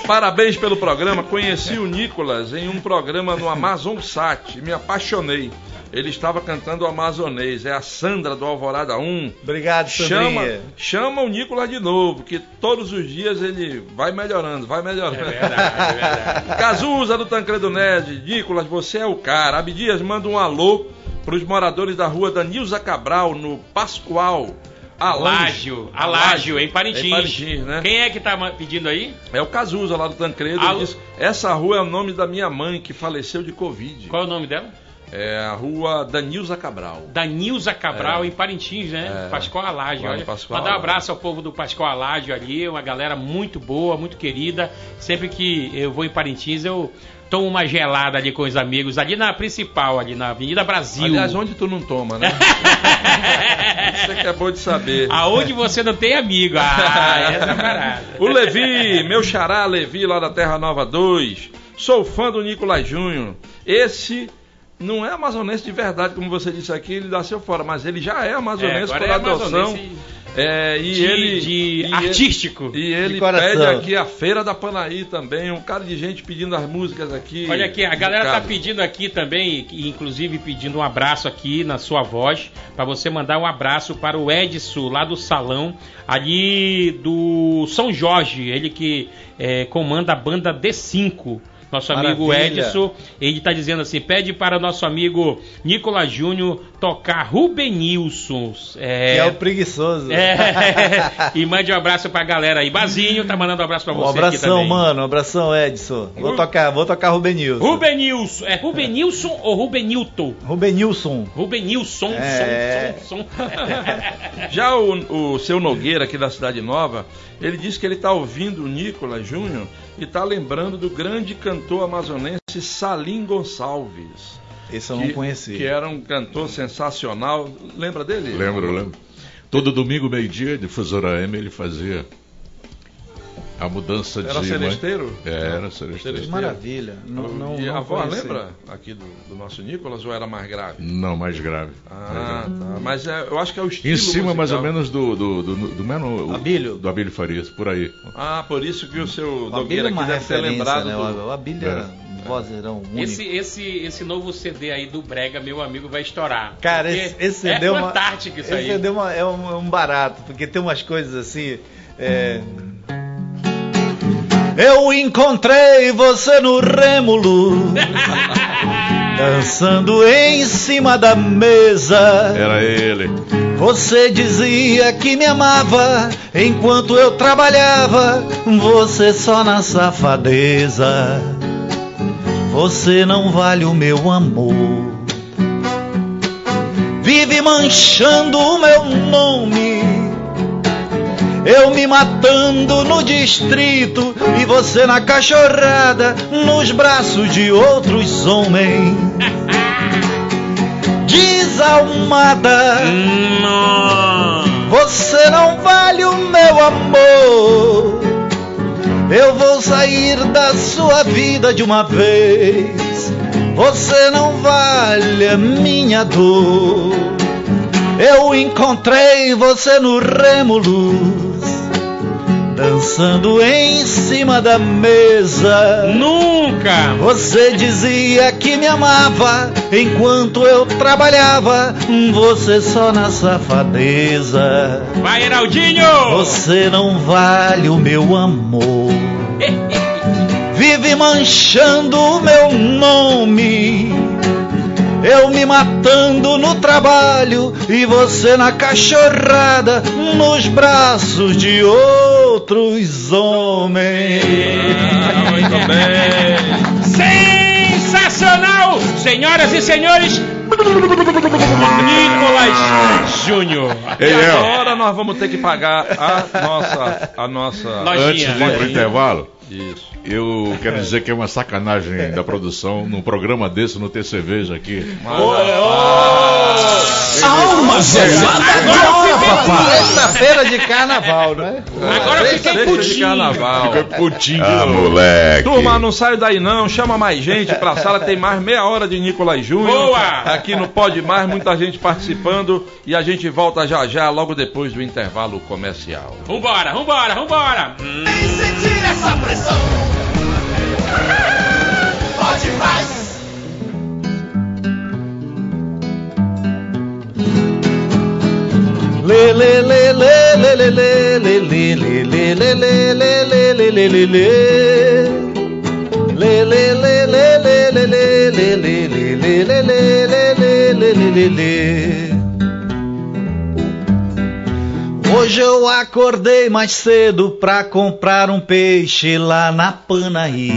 S4: parabéns pelo programa. Conheci o Nicolas em um programa no Amazon Sat me apaixonei. Ele estava cantando o amazonês. É a Sandra do Alvorada 1.
S6: Obrigado,
S4: Chama,
S6: Sandrinha.
S4: chama o Nicolas de novo, que todos os dias ele vai melhorando, vai melhorando.
S3: É verdade, é verdade.
S4: Cazuza do Tancredo Nerd, Nicolas, você é o cara. Abdias manda um alô para os moradores da rua Danilza Cabral, no Pascoal.
S3: Alágio, Alágio, em Parintins.
S4: Em Parintins, né?
S3: Quem é que tá pedindo aí?
S4: É o Cazuza lá do Tancredo. Ele disse, essa rua é o nome da minha mãe que faleceu de Covid.
S3: Qual é o nome dela?
S4: É a rua Danilza Cabral.
S3: Da Nilza Cabral,
S4: É.
S3: em Parintins, né?
S4: É.
S3: Pascoal Alágio.
S4: Lá no
S3: Olha,
S4: Pascoal
S3: mandar um abraço ao povo do Pascoal Alágio ali, uma galera muito boa, muito querida. Sempre que eu vou em Parintins, eu tomo uma gelada ali com os amigos, ali na principal, ali na Avenida Brasil.
S4: Aliás, onde tu não toma, né? Você acabou de saber.
S3: Aonde você não tem amigo. Ah, essa é parada.
S4: O Levi, meu xará Levi lá da Terra Nova 2. Sou fã do Nicolás Júnior. Esse não é amazonense de verdade, como você disse aqui, ele nasceu fora, mas ele já é amazonense
S3: É,
S4: por
S3: é
S4: adoção. É, e
S3: de-
S4: ele
S3: de
S4: e ele-
S3: artístico.
S4: E ele pede aqui a Feira da Panaí também, um cara de gente pedindo as músicas aqui.
S3: Olha aqui, a galera tá pedindo aqui também, inclusive pedindo um abraço aqui na sua voz, para você mandar um abraço para o Edson, lá do salão, ali do São Jorge, ele que eh, comanda a banda D5. Nosso amigo
S6: Maravilha.
S3: Edson, ele tá dizendo assim: pede para nosso amigo Nicolas Júnior tocar Rubenilson. É,
S6: Que é o preguiçoso.
S3: é, e mande um abraço pra galera aí. Bazinho tá mandando um abraço pra
S6: Um
S3: você aqui
S6: abração,
S3: também.
S6: mano. Um abração, Edson. Vou tocar, vou tocar Rubenilson.
S3: Rubenilson. É Rubenilson ou Rubenilton?
S6: Rubenilson.
S3: Rubenilson,
S6: É.
S3: som, som, som.
S4: Já o, o seu Nogueira, aqui da Cidade Nova, ele disse que ele está ouvindo o Nicolas Júnior e está lembrando do grande cantor amazonense Salim Gonçalves.
S6: Esse eu
S4: que,
S6: não conheci.
S4: Que era um cantor sensacional. Lembra dele?
S5: Lembro, lembro. Todo domingo, meio-dia, difusora M, ele fazia a mudança de.
S4: Era seresteiro?
S5: É, era seresteiro.
S6: Que maravilha. Não, não,
S4: e
S6: não
S4: a voz
S6: conheci.
S4: lembra aqui do, do nosso Nicolas ou era mais grave?
S5: Não, mais grave.
S4: Ah, tá. Mas é, eu acho que é o estilo
S5: Em cima, mais ou
S4: musical.
S5: menos, do. do, do, do, mesmo-
S6: Abílio.
S5: Do Abílio Farias, por aí.
S4: Ah, por isso que o seu
S6: O Abílio é
S4: ter
S6: referência,
S4: lembrado
S6: né?
S4: do...
S6: O Abílio
S5: É.
S6: era um vozeirão único.
S3: Esse, esse, esse novo CD aí do Brega, meu amigo, vai estourar.
S6: Cara, esse, esse
S3: é
S6: CD é uma-
S3: fantástico isso
S6: esse
S3: aí.
S6: CD é, uma- é um, é um barato, porque tem umas coisas assim. é, Eu encontrei você no Rêmulo, dançando em cima da mesa.
S5: Era ele.
S6: Você dizia que me amava enquanto eu trabalhava, você só na safadeza. Você não vale o meu amor. Vive manchando o meu nome. Eu me matando no distrito e você na cachorrada, nos braços de outros homens. Desalmada. Você não vale o meu amor. Eu vou sair da sua vida de uma vez. Você não vale a minha dor. Eu encontrei você no Rêmulos, dançando em cima da mesa.
S3: Nunca!
S6: Você dizia que me amava enquanto eu trabalhava, você só na safadeza.
S3: Vai, Heraldinho!
S6: Você não vale o meu amor. Vive manchando o meu nome. Eu me matando no trabalho e você na cachorrada, nos braços de outros homens.
S4: Ah, muito bem.
S3: Sensacional! Senhoras e senhores, Nicolas Júnior.
S4: E agora nós vamos ter que pagar a nossa... A nossa...
S3: Lojinha.
S5: antes de ir pro intervalo,
S4: Isso.
S5: eu quero dizer que é uma sacanagem da produção num programa desse não ter cerveja aqui.
S2: Alma
S6: Sexta-feira de carnaval, né?
S3: Agora eu fiquei putinho.
S4: carnaval.
S5: Fica putinho.
S8: Ah, moleque.
S4: Turma, não sai daí não, chama mais gente pra sala, tem mais meia hora de Nicolas Júnior.
S3: Boa!
S4: Aqui no Pode Mais, muita gente participando e a gente volta já já, logo depois do intervalo comercial.
S3: Vambora, vambora, vambora. Hum.
S2: Pode mais.
S6: Lê, lê, lê, lê, lê, lê, lê, lê, lê, lê, lê, lê, lê, lê, lê, lê, lê, lê, lê. Lê, lê, lê, lê, lê, lê, lê, lê, lê, lê, lê, lê, lê, lê, lê, lê, Hoje eu acordei mais cedo pra comprar um peixe lá na Panaí.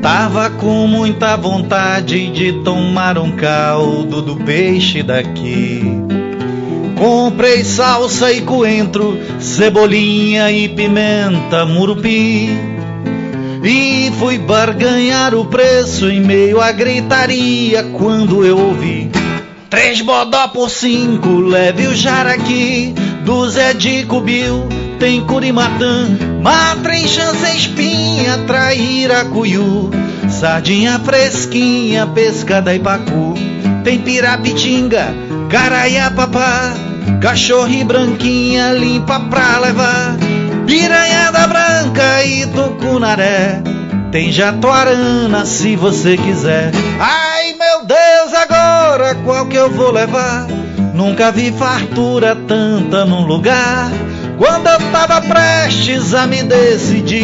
S6: Tava com muita vontade de tomar um caldo do peixe daqui. Comprei salsa e coentro, cebolinha e pimenta murupi. E fui barganhar o preço em meio à gritaria quando eu ouvi Três bodó por cinco, leve o jaraqui. Do Zé de Cubil, tem curimatã. Matrincha sem espinha, traíra cuiu Sardinha fresquinha, pesca da Ipacu Tem pirapitinga, caraiá papá. Cachorro branquinha, limpa pra levar. Piranhada branca e tucunaré Tem jatuarana se você quiser Ai meu Deus, agora qual que eu vou levar? Nunca vi fartura tanta num lugar Quando eu tava prestes a me decidir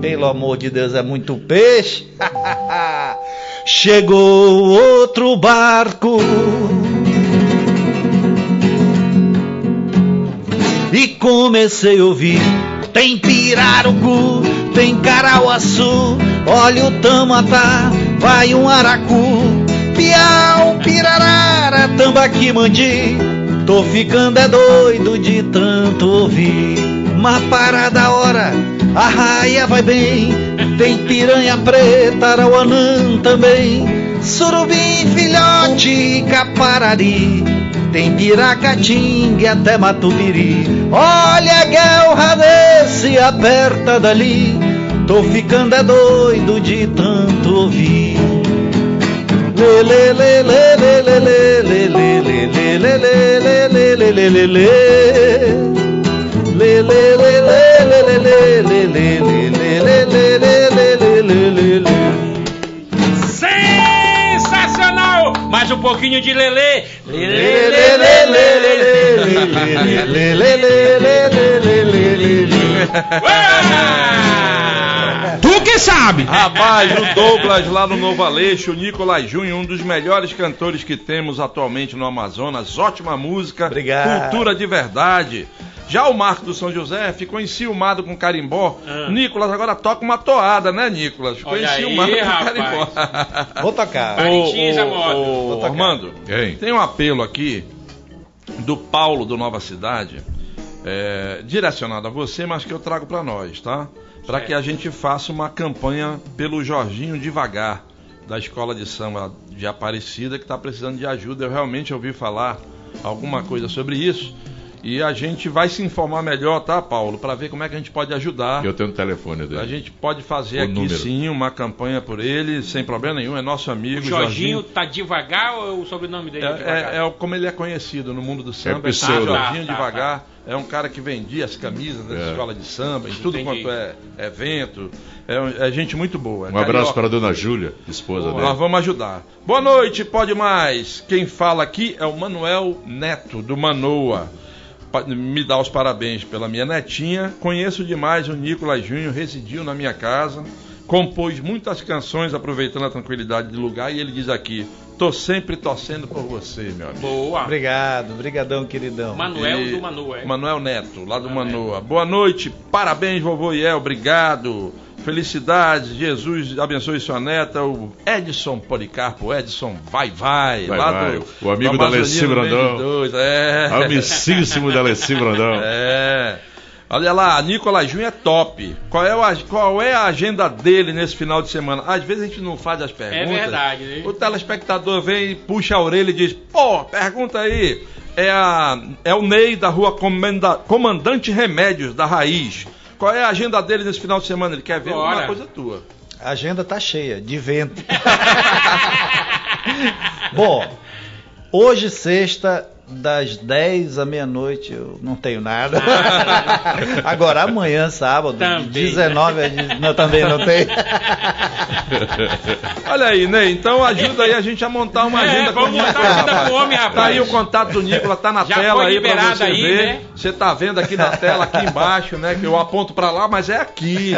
S6: Pelo amor de Deus, é muito peixe Chegou outro barco e comecei a ouvir. Tem pirarucu, tem carauaçu, olha o tamatá, vai um aracu, piau, pirarara, tambaqui, mandi. Tô ficando é doido de tanto ouvir. Uma parada hora, a raia vai bem, tem piranha preta, arauanã também, surubim, filhote, caparari. Tem piracatinga e até matupiri Olha a guerra desse aperta dali Tô ficando é doido de tanto ouvir lê, lê, lê, lê, lê, lê, lê, lê, lê, lê, lê, lê, lê, lê, lê. Lê, lê, lê, lê, lê, lê,
S3: Mais um pouquinho de Lelê. Lelê,
S6: Lê,
S3: lelê,
S6: lê, lê,
S3: lelê, Tu que sabe!
S4: Rapaz, o Douglas lá no Novo Aleixo, o Nicolas Júnior, um dos melhores cantores que temos atualmente no Amazonas. Ótima música,
S6: Obrigado.
S4: cultura de verdade. Já o Marco do São José ficou enciumado com carimbó.
S3: Ah.
S4: Nicolas agora toca uma toada, né, Nicolas? Ficou
S3: Olha aí,
S4: enciumado com
S3: rapaz.
S4: carimbó.
S6: Vou tocar.
S3: Parintins,
S4: ô,
S6: Vou tocar.
S4: Armando,
S5: Quem?
S4: tem um apelo aqui do Paulo do Nova Cidade, é, direcionado a você, mas que eu trago para nós, tá? Para que a gente faça uma campanha pelo Jorginho Devagar, da Escola de Samba de Aparecida, que está precisando de ajuda. Eu realmente ouvi falar alguma coisa sobre isso. E a gente vai se informar melhor, tá, Paulo? Para ver como é que a gente pode ajudar.
S5: Eu tenho o telefone dele.
S4: A gente pode fazer
S5: O
S4: aqui
S5: número.
S4: sim uma campanha por ele, sem problema nenhum. É nosso
S3: O
S4: amigo.
S3: Jorginho tá devagar ou é o sobrenome dele é,
S4: É, é, é o- como ele é conhecido no mundo do samba.
S5: É pseudo.
S4: Jorginho
S3: Tá, tá,
S4: Devagar. É um cara que vendia as camisas da
S5: É.
S4: escola de samba, em tudo
S3: Entendi.
S4: quanto é evento. É, um- é gente muito boa. é
S5: Um abraço
S4: carioca.
S5: para a dona Júlia, esposa
S4: Nós
S5: dele.
S4: vamos ajudar. Boa noite, pode mais. Quem fala aqui é o Manuel Neto, do Manoa. Me dá os parabéns pela minha netinha. Conheço demais o Nicolas Júnior, residiu na minha casa. Compôs muitas canções aproveitando a tranquilidade do lugar. E ele diz aqui: tô sempre torcendo por você, meu amigo.
S3: Boa.
S6: Obrigado, brigadão, queridão.
S3: Manuel
S4: E-
S3: do Manu, é?
S4: Manuel Neto, lá do
S3: Manuel
S4: Manoa. Boa noite, parabéns, vovô Iel, obrigado. Felicidades, Jesus abençoe sua neta, o Edson Policarpo, Edson Vai Vai,
S5: Vai,
S4: lá
S5: vai,
S4: do
S5: o amigo da
S4: Amazonino
S5: Alessi Brandão.
S4: 22, É.
S5: Amicíssimo da Alessi Brandão.
S4: É. Olha lá, Nicolas Júnior é top. Qual é, o qual é a agenda dele nesse final de semana? Às vezes a gente não faz as perguntas.
S3: verdade, né?
S4: O telespectador vem e puxa a orelha e diz: pô, pergunta aí. É, a, é o Ney da rua Comenda- Comandante Remédios, da Raiz. Qual é a agenda dele nesse final de semana? Ele quer ver
S3: Bora.
S4: uma coisa tua.
S6: A agenda tá cheia de vento. Bom, hoje, sexta, das 10 à meia-noite, eu não tenho nada. Agora, amanhã, sábado,
S3: Também.
S6: 19 a 19. Não, também não tem.
S4: Olha aí, Ney, então ajuda aí a gente a montar uma
S3: É,
S4: agenda
S3: vamos
S4: com o
S3: montar
S4: Nicolas,
S3: a agenda
S4: rapaz.
S3: com o homem, rapaz.
S4: Tá aí o contato do Nicolas, tá na
S3: Já
S4: tela aí pra você
S3: aí,
S4: ver.
S3: né?
S4: Você tá vendo aqui na tela, aqui embaixo, né? Que eu aponto pra lá, mas é aqui.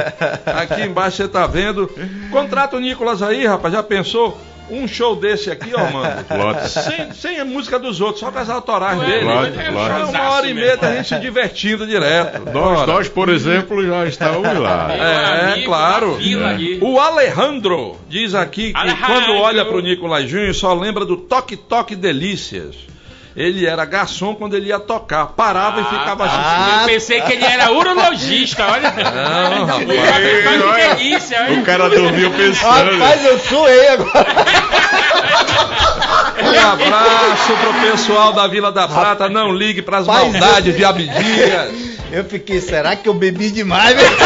S4: Aqui embaixo você tá vendo. Contrata o Nicolas aí, rapaz, já pensou? Um show desse aqui, ó, mano. Sem, sem a música dos outros, só com as autorais dele.
S5: Claro,
S3: é
S5: claro.
S4: Uma hora e meia da gente se divertindo direto.
S5: Nós, nós, por exemplo, já estávamos lá.
S4: É,
S3: amigo,
S4: claro.
S5: É.
S4: O Alejandro diz aqui que
S3: Alejandro.
S4: quando olha pro Nicolás Júnior só lembra do Toque Toque Delícias. Ele era garçom quando ele ia tocar, parava e ficava assim.
S3: Ah, Eu pensei que ele era urologista, olha.
S4: Não, rapaz.
S3: Que delícia, olha.
S5: O cara dormiu pensando.
S6: Rapaz, eu suei agora.
S4: Um abraço pro pessoal da Vila da Prata. Não ligue pras
S6: Rapaz,
S4: maldades de Abdias.
S6: Eu fiquei, será que eu bebi demais, velho?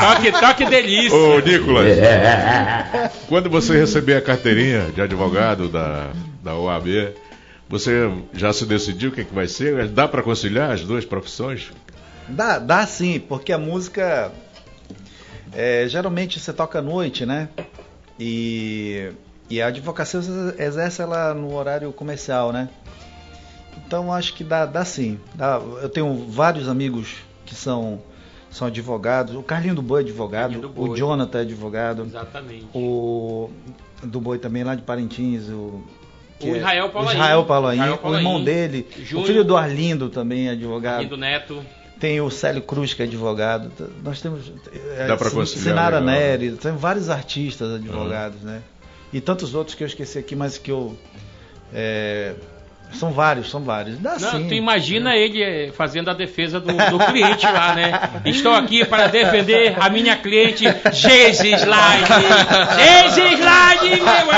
S3: Toque, toque delícia.
S5: Ô, Nicolas, quando você receber a carteirinha de advogado da, da OAB, você já se decidiu o que, é que vai ser? Dá para conciliar as duas profissões?
S6: Dá, dá sim, porque a música. é, geralmente você toca à noite, né? E, e a advocacia você exerce ela no horário comercial, né? Então acho que dá, dá sim. Dá. Eu tenho vários amigos que são, são advogados. O Carlinho do Boi é advogado,
S3: Carlinho do Boi.
S6: o Jonathan é advogado,
S3: Exatamente.
S6: o do Boi também lá de Parintins, o. que
S3: O
S6: é-
S3: Israel Paulaim.
S6: Israel Paulaim,
S3: Israel
S6: o irmão dele,
S3: Júnior.
S6: o filho do Arlindo também é advogado.
S3: Lindo Neto.
S6: Tem o Célio Cruz, que é advogado. Nós temos. é,
S5: Dá pra conciliar
S6: Sinara
S5: legal.
S6: Neri, tem vários artistas advogados, né? E tantos outros que eu esqueci aqui, mas que eu. é, são vários, são vários. Dá
S3: Não,
S6: sim.
S3: tu imagina ele eh, fazendo a defesa do, do cliente lá, né? Estou aqui para defender a minha cliente Gesislade. Gesislade, meu amor.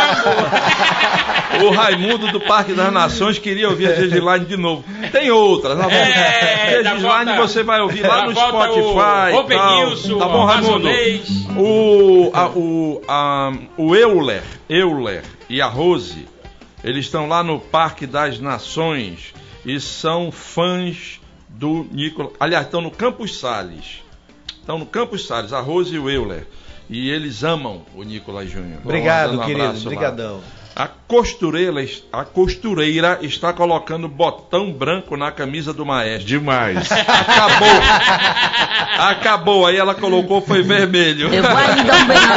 S4: O Raimundo do Parque das Nações queria ouvir a Gigiline de novo. Tem outras, nós vamos.
S3: É, da
S4: Gigiline
S3: volta-
S4: você vai ouvir lá no
S3: volta
S4: Spotify.
S3: o Open
S4: tal.
S3: Nilson,
S4: tá bom,
S3: o
S4: Raimundo? O, a, o, a, o Euler, Euler e a Rose, eles estão lá no Parque das Nações e são fãs do Nicolas. Aliás, estão no Campos Sales. Estão no Campos Sales, a Rose e o Euler. E eles amam o Nicolas Júnior.
S6: Obrigado,
S4: um
S6: querido.
S4: abraço lá. A costureira, a costureira está colocando botão branco na camisa do maestro.
S5: Demais.
S4: Acabou. Acabou. Aí ela colocou, foi vermelho.
S7: Eu vou aí dar um beijo na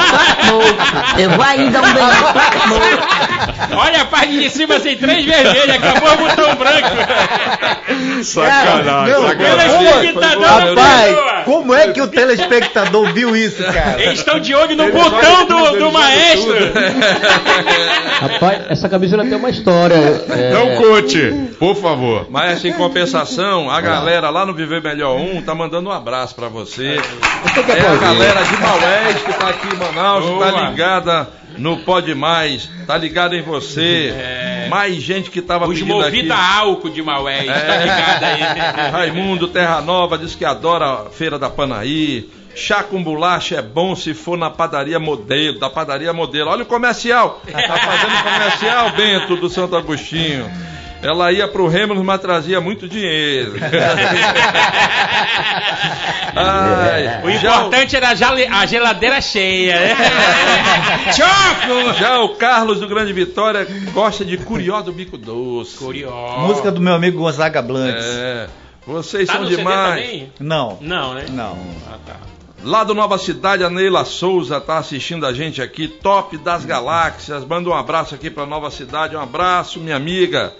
S7: boca. Eu vou aí dar um beijo na boca.
S3: Olha a parte de cima sem três vermelhas, acabou o botão branco.
S5: Sacanagem,
S6: Não,
S5: sacanagem.
S6: como-
S3: Telespectador
S4: Foi
S3: da
S6: Rapaz, como é que o telespectador viu isso, cara?
S3: Eles estão de olho no botão do, do maestro.
S8: Rapaz, essa camiseta tem uma história. é,
S5: Não conte, por favor.
S4: Mas em compensação, a galera lá no Viver Melhor 1 tá mandando um abraço pra você.
S8: Quer
S4: É a galera de Maués que tá aqui em Manaus, que tá
S3: Boa.
S4: ligada no Pode Mais, tá ligada em você. Mais gente que tava
S3: Os
S4: pedindo aqui.
S3: movida álcool de Maués, tá
S4: É.
S3: ligado aí.
S4: Raimundo Terra Nova diz que adora a Feira da Panaí. Chá com bolacha é bom se for na padaria modelo, da padaria modelo. Olha o comercial. Tá fazendo comercial, Bento, do Santo Agostinho. Ela ia pro Rêmulos, mas trazia muito dinheiro. Ai,
S3: O
S4: já, o,
S3: importante era a geladeira cheia, né? Choco!
S4: já o Carlos do Grande Vitória gosta de Curió do Bico Doce.
S3: Curioso.
S6: Música do meu amigo Gonzaga Blancs.
S4: É, vocês
S3: Tá
S4: são demais.
S3: também?
S6: Não,
S3: Não, né?
S6: não.
S3: Ah, tá.
S4: Lá do Nova Cidade, a Neila Souza tá assistindo a gente aqui, top das galáxias. Manda um abraço aqui pra Nova Cidade, um abraço, minha amiga.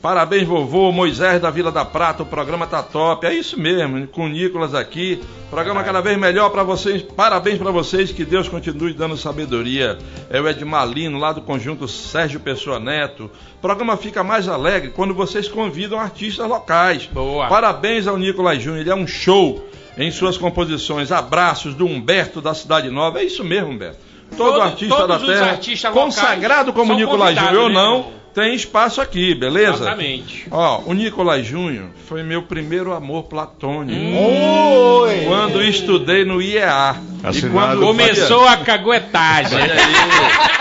S4: Parabéns, vovô Moisés da Vila da Prata, o programa tá top. É isso mesmo, com o Nicolas aqui. Programa cada vez melhor pra vocês. Parabéns pra vocês, que Deus continue dando sabedoria. É o Edmar Lino, lá do conjunto Sérgio Pessoa Neto. O programa fica mais alegre quando vocês convidam artistas locais.
S3: Boa.
S4: Parabéns ao Nicolas Júnior, ele é um show em suas composições. Abraços do Humberto da Cidade Nova. É isso mesmo, Humberto. Todo,
S3: Todo-
S4: artista da terra, consagrado como Nicolas Júnior ou
S3: né,
S4: não? Tem espaço aqui, beleza?
S3: Exatamente.
S4: Ó, o Nicolas Júnior foi meu primeiro amor platônico.
S3: Hum.
S6: Oi!
S4: Quando estudei no IEA. E
S5: Assinado
S4: quando
S3: Começou a caguetagem.
S4: Olha aí.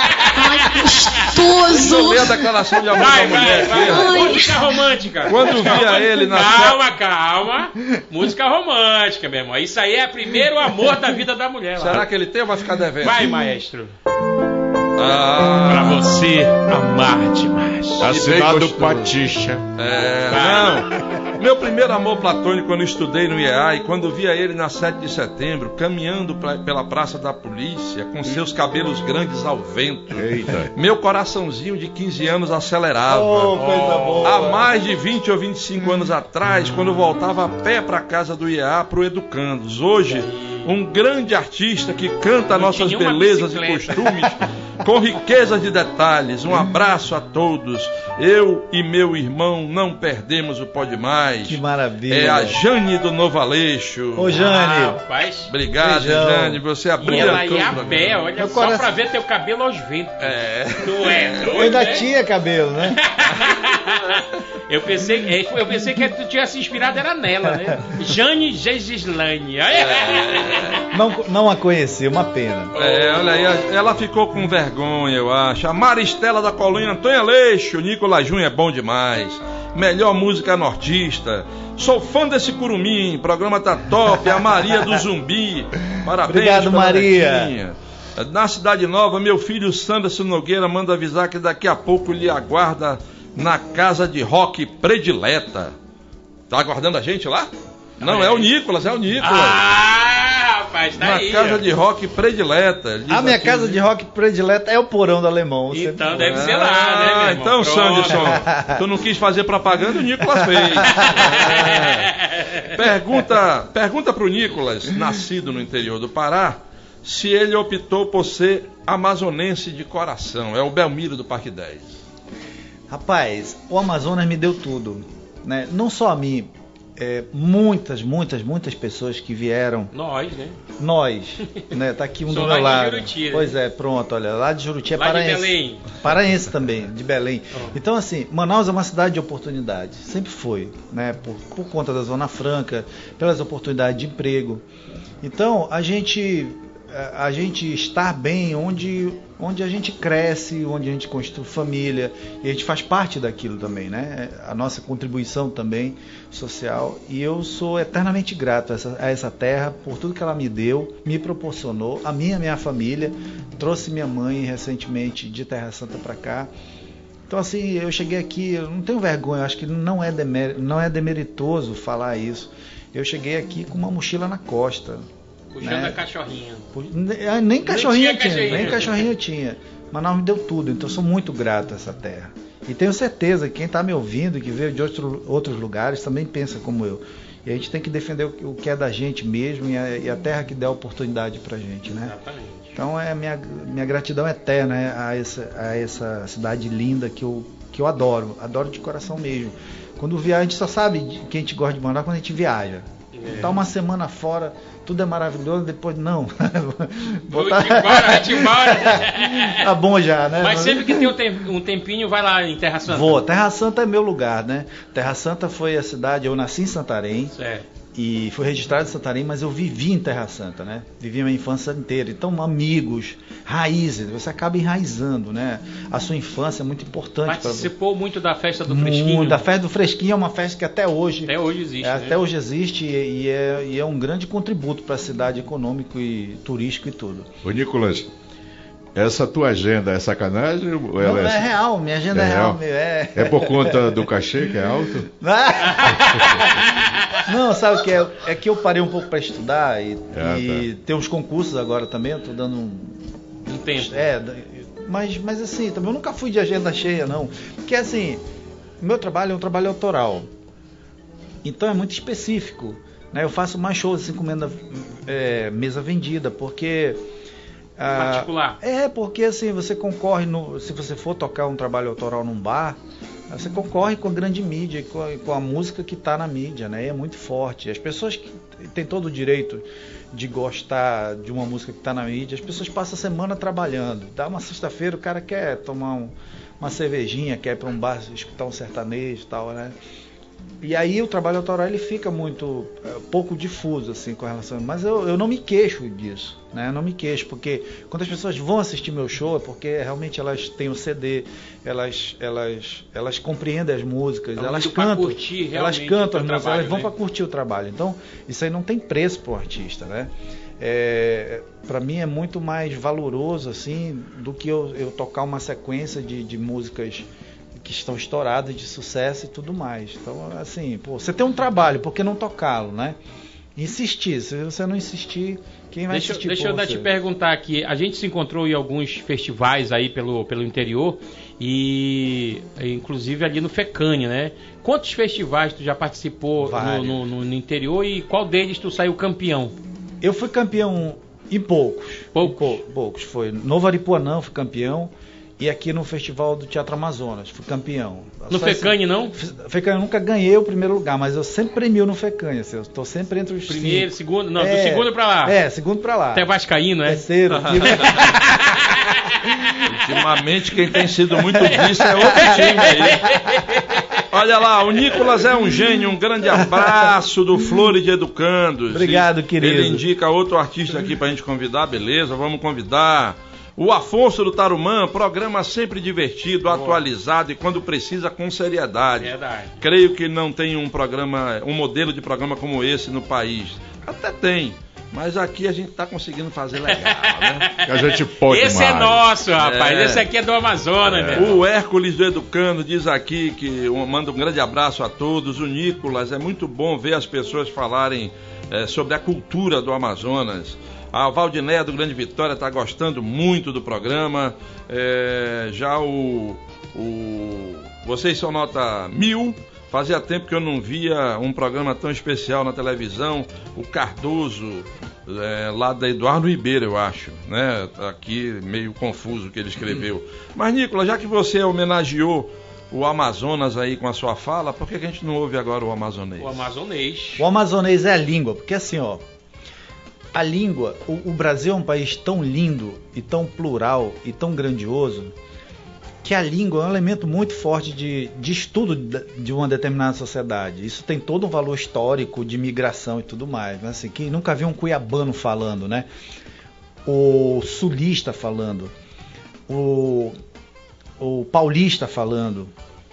S4: Eu
S9: gostoso.
S4: ler a declaração de amor
S3: Vai,
S4: da mulher
S3: vai,
S4: aqui.
S3: vai. Música romântica.
S4: Quando via ele na
S3: Calma, calma. Música romântica, meu irmão. Isso aí é primeiro amor da vida da mulher. lá.
S4: Será que ele tem ou vai ficar devendo?
S3: Vai, maestro.
S4: Ah,
S3: Pra você amar demais.
S5: Assinado
S4: gostoso.
S5: Patixa.
S4: É, não. Meu primeiro amor platônico quando estudei no IEA e quando via ele na 7 de setembro, caminhando pra- pela Praça da Polícia, com seus cabelos grandes ao vento.
S5: Eita.
S4: Meu coraçãozinho de 15 anos acelerava.
S6: Oh, coisa boa.
S4: Há mais de 20 ou 25 anos atrás, quando eu voltava a pé para casa do IEA pro Educandos. Hoje, um grande artista que canta
S3: Não
S4: nossas belezas e costumes com riqueza de detalhes. Um abraço a todos. Eu e meu irmão não perdemos o Pode Mais.
S6: Que maravilha.
S4: É a Jane do Novo Aleixo.
S6: Ô, Jane.
S3: Rapaz.
S4: Obrigado,
S6: Beijão.
S4: Jane. Você
S3: E
S4: abriu
S3: ela
S4: tudo
S3: ia a
S4: pra mim.
S3: pé, olha
S6: Meu
S3: só
S6: coração-
S3: pra ver teu cabelo aos ventos.
S4: É.
S3: Tu é doido,
S6: Eu ainda
S3: né?
S6: tinha cabelo, né?
S3: Eu pensei, é, eu pensei que tu tinha se inspirado era nela, né? Jane Gegislane.
S6: Não, não a conheci, uma pena.
S4: É, olha aí, ela ficou com vergonha, eu acho. A Maristela da Colônia Antônia Leixo, Nicolas Júnior é bom demais. Melhor música nortista. Sou fã desse curumim, programa tá top. A Maria do Zumbi. Parabéns,
S6: Obrigado, Maria.
S4: Netinha. Na Cidade Nova, meu filho Sanderson Nogueira manda avisar que daqui a pouco lhe aguarda na casa de rock predileta. Tá aguardando a gente lá? Não, é o Nicolas, é o Nicolas.
S3: Ah, rapaz, tá
S4: na
S3: aí.
S4: casa
S3: ó.
S4: de rock predileta.
S6: A minha
S4: aqui,
S6: casa de rock predileta é o porão do alemão. Você-
S3: Então deve ser lá, né, meu
S4: Ah,
S3: irmão?
S4: então,
S3: Pronto.
S4: Sanderson, tu não quis fazer propaganda, o Nicolas fez. É. Pergunta, pergunta pro Nicolas, nascido no interior do Pará, se ele optou por ser amazonense de coração. É o Belmiro do Parque 10.
S6: Rapaz, o Amazonas me deu tudo. Né? Não só a mim, é, muitas, muitas, muitas pessoas que vieram,
S3: Nós, né?
S6: nós, né? Tá aqui um do
S3: lá
S6: meu
S3: de
S6: lado.
S3: Juruti, né?
S6: Pois é, pronto, olha, lá de Juruti é
S3: Lá de
S6: paraense.
S3: Belém.
S6: Paraense também, de Belém.
S3: Oh.
S6: Então, assim, Manaus é uma cidade de oportunidade, sempre foi, né? Por, por conta da Zona Franca, pelas oportunidades de emprego. Então, a gente a gente estar bem onde, onde a gente cresce, onde a gente construi família, e a gente faz parte daquilo também, né? A nossa contribuição também social. E eu sou eternamente grato a essa, a essa terra por tudo que ela me deu, me proporcionou, a minha, minha família. Trouxe minha mãe recentemente de Terra Santa para cá. Então assim, eu cheguei aqui, eu não tenho vergonha, acho que não é, demer, não é demeritoso falar isso. Eu cheguei aqui com uma mochila na costa.
S3: Puxando
S6: né?
S3: a cachorrinha.
S6: Ne- Nem cachorrinho
S3: tinha
S6: tinha,
S3: cachorrinho.
S6: nem cachorrinho tinha. Manaus me deu tudo, então eu sou muito grato a essa terra. E tenho certeza que quem está me ouvindo, que veio de outro, outros lugares, também pensa como eu. E a gente tem que defender o, que é da gente mesmo e a, e a terra que der oportunidade pra gente, né?
S3: Exatamente.
S6: Então é minha, minha gratidão eterna né, a essa, a essa cidade linda que eu, que eu adoro, adoro de coração mesmo. Quando viaja, a gente só sabe que a gente gosta de Manaus quando a gente viaja.
S3: É.
S6: Tá uma semana fora, tudo é maravilhoso, depois não.
S3: Vou te embora, vai te embora.
S6: tá bom já, né?
S3: Mas sempre que tem um tem- um tempinho, vai lá em Terra Santa.
S6: Vou. Terra Santa é meu lugar, né? Terra Santa foi a cidade, eu nasci em Santarém
S3: Certo.
S6: E fui registrado em Santarém, mas eu vivi em Terra Santa, né? Vivi a minha infância inteira. Então, amigos, raízes, você acaba enraizando, né? A sua infância é muito importante para você.
S3: Participou muito da festa do Fresquinho.
S6: Muito. A festa do Fresquinho é uma festa que até hoje,
S3: Até hoje existe.
S6: é,
S3: né?
S6: até hoje existe e, e é, e é um grande contributo para a cidade econômico e turístico e tudo.
S5: Ô Nicolas, essa tua agenda é sacanagem? Ou ela
S6: Não, é real, minha agenda é,
S5: É
S6: real.
S5: real?
S6: meu, É...
S5: É por conta do cachê que é alto?
S6: Não, sabe o que é? É que eu parei um pouco para estudar e,
S5: Ah,
S6: e tem uns concursos agora também, eu tô dando um.
S3: Um tempo.
S6: É, mas, mas assim, também eu nunca fui de agenda cheia, não. Porque assim, meu trabalho é um trabalho autoral. Então é muito específico. Né? Eu faço mais shows assim, comendo é, mesa vendida, porque. Ah,
S3: Particular.
S6: é, porque assim, você concorre, no, se você for tocar um trabalho autoral num bar, você concorre com a grande mídia, com a, com a música que está na mídia, né? E é muito forte. As pessoas que têm todo o direito de gostar de uma música que está na mídia, as pessoas passam a semana trabalhando. Dá uma sexta-feira, o cara quer tomar um- uma cervejinha, quer ir para um bar escutar um sertanejo e tal, né? E aí o trabalho autoral ele fica muito é, pouco difuso assim com relação, mas eu, eu não me queixo disso, né? Eu não me queixo porque quando as pessoas vão assistir meu show é porque realmente elas têm o CD, elas elas elas compreendem as músicas,
S3: Elas
S6: elas cantam,
S3: curtir
S6: elas cantam as músicas,
S3: trabalho,
S6: elas vão
S3: né?
S6: para curtir o trabalho. Então isso aí não tem preço para o artista, né? É, para mim é muito mais valoroso assim do que eu, eu tocar uma sequência de, de músicas que estão estouradas de sucesso e tudo mais. Então, assim, pô, você tem um trabalho, por que não tocá-lo, né? Insistir, se você não insistir, quem vai
S3: Deixa,
S6: insistir
S3: deixa eu
S6: você?
S3: te perguntar aqui. A gente se encontrou em alguns festivais aí pelo, pelo interior e inclusive ali no Fecânia, né? Quantos festivais tu já participou no, no- no- no interior e qual deles tu saiu campeão?
S6: Eu fui campeão em poucos.
S3: Poucos?
S6: Pou- poucos. Foi Novo Aripuanã, fui campeão. E aqui no Festival do Teatro Amazonas, fui campeão.
S3: No
S6: Só esse-
S3: Fecânia, não?
S6: Fecânia, eu nunca ganhei o primeiro lugar, mas eu sempre premio no Fecânia. assim, eu estou sempre entre os
S3: Primeiro,
S6: cinco.
S3: segundo, não, do
S6: É,
S3: segundo pra lá.
S6: É, segundo pra lá.
S3: Até Vascaíno, é?
S6: Terceiro.
S4: Ultimamente quem tem sido muito disso é outro time aí. Olha lá, o Nicolas é um gênio, um grande abraço do Flores de Educandos.
S6: Obrigado, querido.
S4: Ele indica outro artista aqui pra gente convidar, beleza? Vamos convidar. O Afonso do Tarumã, programa sempre divertido, atualizado e quando precisa com seriedade.
S3: Verdade.
S4: Creio que não tem um programa, um modelo de programa como esse no país. Até tem, mas aqui a gente tá conseguindo fazer legal, né?
S5: Que a gente pode
S3: Esse
S5: mais.
S3: é nosso, rapaz.
S4: É.
S3: Esse aqui é do Amazonas, né?
S4: O Hércules do Educando diz aqui que manda um grande abraço a todos. O Nicolas, é muito bom ver as pessoas falarem eh, sobre a cultura do Amazonas. A Valdinéia do Grande Vitória está gostando muito do programa. Eh, já o, o. Vocês são nota mil. Fazia tempo que eu não via um programa tão especial na televisão. O Cardoso, é, lá da Eduardo Ribeiro, eu acho, né? Tá Aqui meio confuso o que ele escreveu. Mas, Nicolas, já que você homenageou o Amazonas aí com a sua fala, por que, que a gente não ouve agora o amazonês?
S3: O amazonês.
S6: O amazonês é a língua, porque assim, ó, a língua, o, o Brasil é um país tão lindo e tão plural e tão grandioso que a língua é um elemento muito forte de, de estudo de uma determinada sociedade. Isso tem todo um valor histórico de migração e tudo mais. Mas assim, quem nunca viu um cuiabano falando, né? O sulista falando, o, o paulista falando,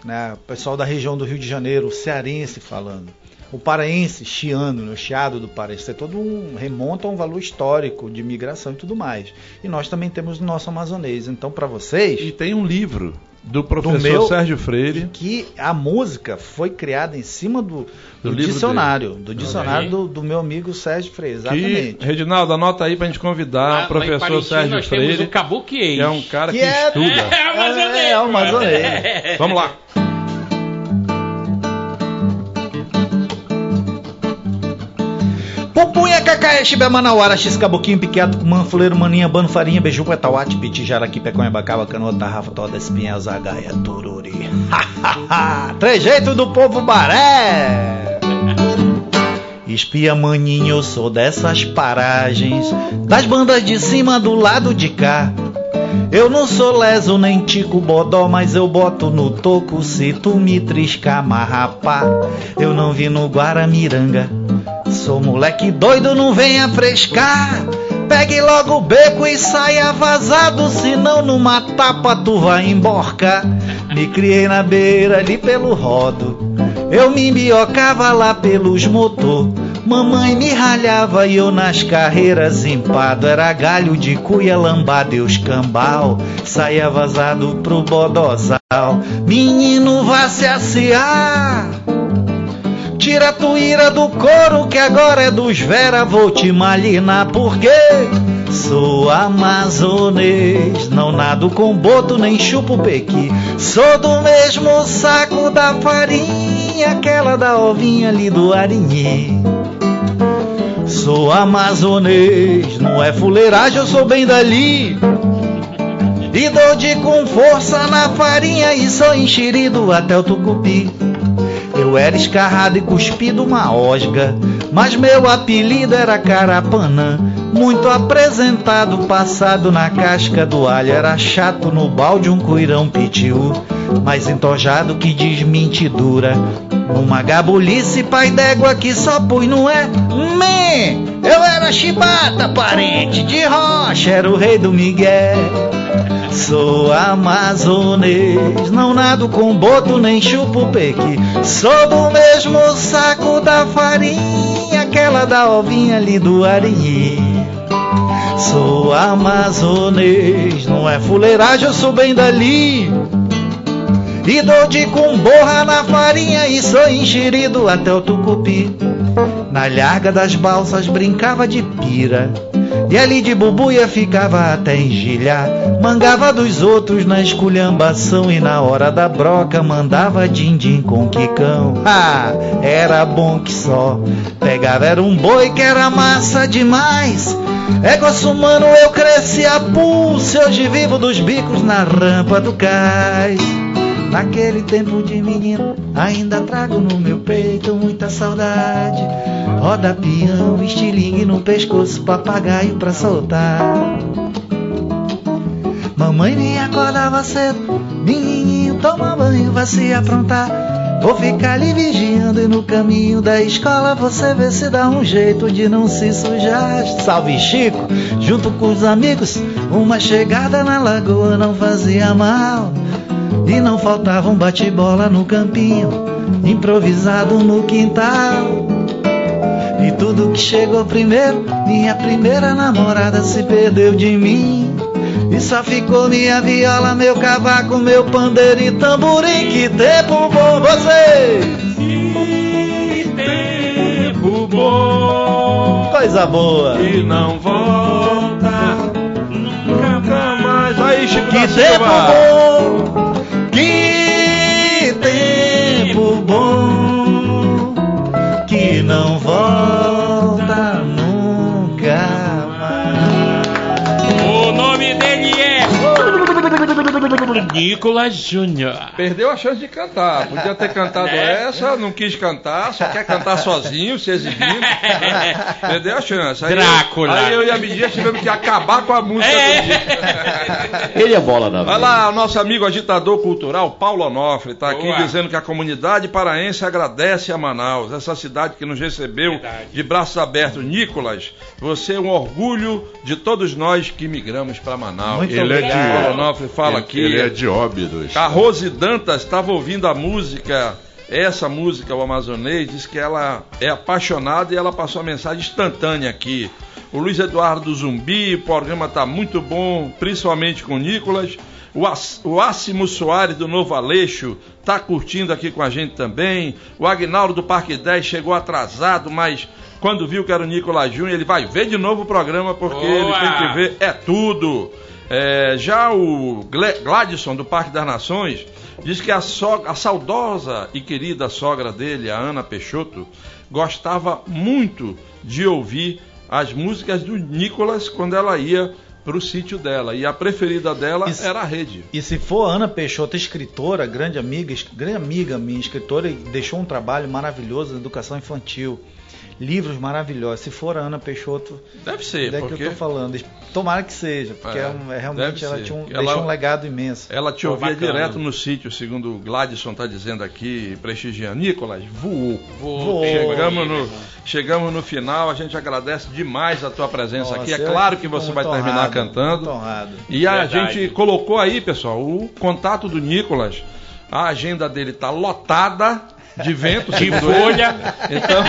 S6: né? O pessoal da região do Rio de Janeiro, o cearense falando o paraense, chiano, né, o chiado do paraense, é todo um remonta a um valor histórico de migração e tudo mais. E nós também temos o nosso amazonês. Então, para vocês,
S4: E tem um livro do professor
S6: meu-
S4: Sérgio Freire.
S6: que a música foi criada em cima do,
S4: Do
S6: do, dicionário, do dicionário
S3: aí.
S6: do, do meu amigo Sérgio Freire,
S4: Que,
S6: exatamente.
S4: Reginaldo, anota aí pra gente convidar o professor Sérgio
S3: nós temos
S4: Freire,
S3: o Kabuki
S4: que é um cara que,
S6: Que é-
S4: estuda.
S3: É, amazonês.
S6: É, é o amazonês.
S4: Vamos lá.
S6: Pupunha, cacaé, chibé, manauara, x, caboquinho, piqueado, cumã, fuleiro, maninha, bano, farinha, beiju, petauate, piti, jaraqui, peconha, bacaba, canoa, tarrafa, toda, espinha, zagaia, tururi. Trejeito do povo baré. Espia maninho, eu sou dessas paragens, das bandas de cima do lado de cá. Eu não sou leso nem tico bodó, mas eu boto no toco se tu me triscar, marrapá. Eu não vi no Guaramiranga, sou moleque doido, não venha frescar. Pegue logo o beco e saia vazado, senão numa tapa tu vai emborcar. Me criei na beira ali pelo rodo, eu me embiocava lá pelos motor. Mamãe me ralhava e eu nas carreiras empado. Era galho de cuia lambada e os cambal Saia vazado pro bodozal. Menino vá se assear Tira a tuíra do couro que agora é dos Vera. Vou te malinar porque Sou amazonês. Não nado com boto nem chupo pequi. Sou do mesmo saco da farinha Aquela da ovinha ali do arinhê Sou amazonês, não é fuleiragem, eu sou bem dali. E dou de com força na farinha e sou enxerido até o tucupi. Eu era escarrado e cuspido uma osga, mas meu apelido era Carapanã. Muito apresentado, passado na casca do alho, era chato no balde um cuirão pitiu, mais entojado que desmentidura. Uma gabulice, pai d'égua que só pus, não é? Me, eu era chibata, parente de rocha, era o rei do Miguel. Sou amazonês, não nado com boto nem chupo pequi. Sou do mesmo saco da farinha, aquela da ovinha ali do arinhê. Sou amazonês, não é fuleiragem, eu sou bem dali. E dou de com borra na farinha e sou enxerido até o tucupi. Na larga das balsas brincava de pira. E ali de bubuia ficava até engilhar. Mangava dos outros na esculhambação. E na hora da broca mandava din-din com quicão. Ah, era bom que só. Pegava era um boi que era massa demais. É gosto humano, eu cresci a pulso. Hoje vivo dos bicos na rampa do cais. Naquele tempo de menino, ainda trago no meu peito muita saudade. Roda peão, estilingue no pescoço, papagaio pra soltar. Mamãe me acordava cedo, menininho toma banho, vai se aprontar. Vou ficar ali vigiando e no caminho da escola você vê se dá um jeito de não se sujar. Salve Chico, junto com os amigos, uma chegada na lagoa não fazia mal. E não faltava um bate-bola no campinho, improvisado no quintal. E tudo que chegou primeiro, minha primeira namorada se perdeu de mim. E só ficou minha viola, meu cavaco, meu pandeiro e tamborim. Que tempo bom vocês!
S4: Que tempo bom
S6: Coisa boa!
S4: que não volta nunca mais. Aí, Chico
S6: Que
S4: da
S6: tempo bom!
S3: Nicolas Júnior.
S4: Perdeu a chance de cantar. Podia ter cantado
S3: Né?
S4: essa, não quis cantar, só quer cantar sozinho, se exibindo. Perdeu a chance. Aí,
S3: Drácula.
S4: Aí eu e a Midia tivemos que acabar com a música
S3: É.
S4: do dia.
S8: Ele é bola na
S4: Vai lá, o nosso amigo agitador cultural, Paulo Onofre, está aqui dizendo que a comunidade paraense agradece a Manaus, essa cidade que nos recebeu
S3: Verdade.
S4: de braços abertos. Nicolas, você é um orgulho de todos nós que migramos para Manaus.
S6: Muito
S5: Ele é de-
S4: Paulo Onofre fala
S5: ele,
S4: aqui.
S5: Ele é de Óbidos.
S4: A Rose Dantas estava ouvindo a música, essa música, o amazonês, disse que ela é apaixonada e ela passou a mensagem instantânea aqui. O Luiz Eduardo Zumbi, o programa está muito bom, principalmente com o Nicolas. O, As, o Ácimo Soares do Novo Aleixo está curtindo aqui com a gente também. O Agnaldo do Parque 10 chegou atrasado, mas quando viu que era o Nicolas Júnior, ele vai ver de novo o programa porque
S3: Boa!
S4: ele tem que ver é tudo. É, já o Gladson do Parque das Nações diz que a, a saudosa e querida sogra dele, a Ana Peixoto, gostava muito de ouvir as músicas do Nicolas quando ela ia para o sítio dela. E a preferida dela
S6: Isso.
S4: era a rede.
S6: E se for a Ana Peixoto, escritora, grande amiga, grande amiga minha, escritora, e deixou um trabalho maravilhoso na educação infantil. Livros maravilhosos. Se for a Ana Peixoto,
S4: Deve ser,
S6: é que
S4: porque
S6: eu tô falando. Tomara que seja, porque
S4: É,
S6: é, é realmente ela tinha um,
S4: Ela-
S6: deixou um legado imenso.
S4: ela te
S3: Pô,
S4: ouvia
S3: bacana.
S4: direto no sítio, segundo o Gladson está dizendo aqui, prestigiando. Nicolas, voou.
S3: Vou-
S4: Chegamos no, chegamos no final, a gente agradece demais a tua presença
S6: Nossa,
S4: aqui. É claro que você vai
S6: muito
S4: terminar
S6: honrado,
S4: cantando.
S6: muito honrado.
S4: E a
S3: Verdade.
S4: gente colocou aí, pessoal, o contato do Nicolas. A agenda dele tá lotada de vento,
S3: De folha.
S4: Então,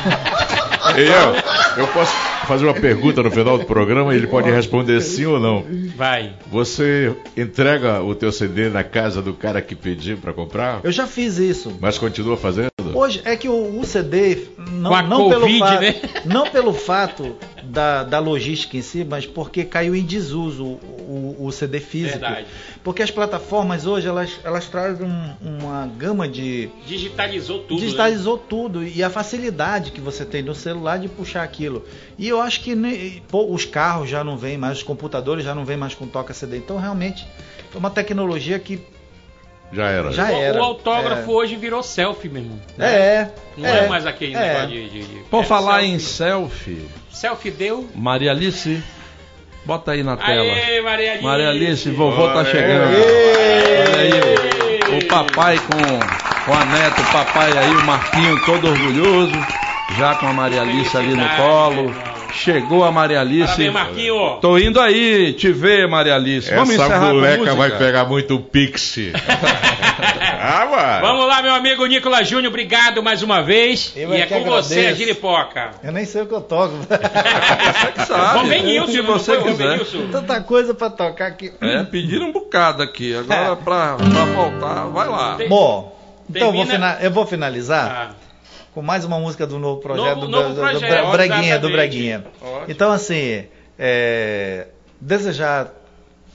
S5: Ei, eu, eu posso fazer uma pergunta no final do programa e ele pode responder sim ou não.
S3: Vai.
S5: Você entrega o teu CD na casa do cara que pediu para comprar,
S6: Eu já fiz isso.
S5: mas continua fazendo?
S6: Hoje é que o, CD não, não pelo
S3: Covid,
S6: fato,
S3: né?
S6: não pelo fato da, da logística em si, mas porque caiu em desuso o, o- o CD físico.
S3: Verdade.
S6: Porque as plataformas hoje elas, elas trazem um- uma gama de
S3: Digitalizou tudo. né?
S6: digitalizou tudo e a facilidade que você tem no celular de puxar aquilo. E eu acho que pô, os carros já não vêm mais, os computadores já não vêm mais com toca CD. Então realmente é uma tecnologia que
S5: Já era.
S6: Já
S3: O-
S6: era.
S3: O autógrafo
S6: É.
S3: hoje virou selfie, meu irmão.
S6: é,
S3: Não é, mais aquele
S6: é.
S3: negócio de. de, de-
S4: por
S3: é
S4: falar
S3: selfie.
S4: em selfie,
S3: Selfie deu.
S4: Maria Alice, bota aí na tela.
S3: Aê, Maria Alice.
S4: Maria Alice, vovô tá
S5: Aê.
S4: chegando. Olha aí, o, o papai com, com a neta, o papai aí, o Marquinho todo orgulhoso, já com a Maria Alice ali no colo. Chegou a Maria Alice.
S3: Parabéns, Marquinho.
S4: Tô indo aí te ver, Maria Alice. Vamos
S5: Essa
S4: encerrar com
S5: moleca vai pegar muito pixie. ah, mano.
S3: Vamos lá, meu amigo Nicolas Júnior, obrigado mais uma vez.
S6: Eu
S3: e
S6: é
S3: é
S6: que
S3: com você, a
S6: agradeço.
S3: Giripoca.
S6: Eu nem sei o que eu toco.
S4: Você que sabe.
S3: Bom, Benilson,
S4: o que
S3: não
S4: você
S3: foi
S4: quiser.
S6: Tanta coisa pra tocar aqui.
S4: É, pediram um bocado aqui. Agora, pra, pra voltar, vai lá.
S6: Bom, então eu vou, eu vou finalizar
S3: Ah,
S6: com mais uma música do novo projeto
S3: Novo-
S6: do,
S3: novo
S6: do- do
S3: projeto,
S6: Braguinha, do. Braguinha.
S4: Ótimo.
S6: Então assim, é, desejar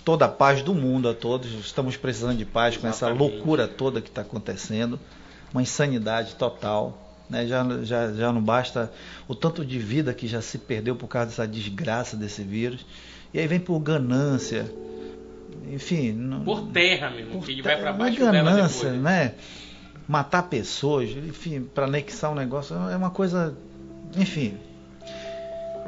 S6: toda a paz do mundo a todos. Estamos precisando de paz com essa loucura toda que está acontecendo, uma insanidade total. Né? Já, já, já não basta o tanto de vida que já se perdeu por causa dessa desgraça desse vírus. E aí vem por ganância. Enfim,
S3: por terra, meu irmão, que ele vai pra
S6: uma
S3: baixo dela
S6: ganância,
S3: depois.
S6: né? Matar pessoas, enfim, para anexar um negócio é uma coisa, enfim.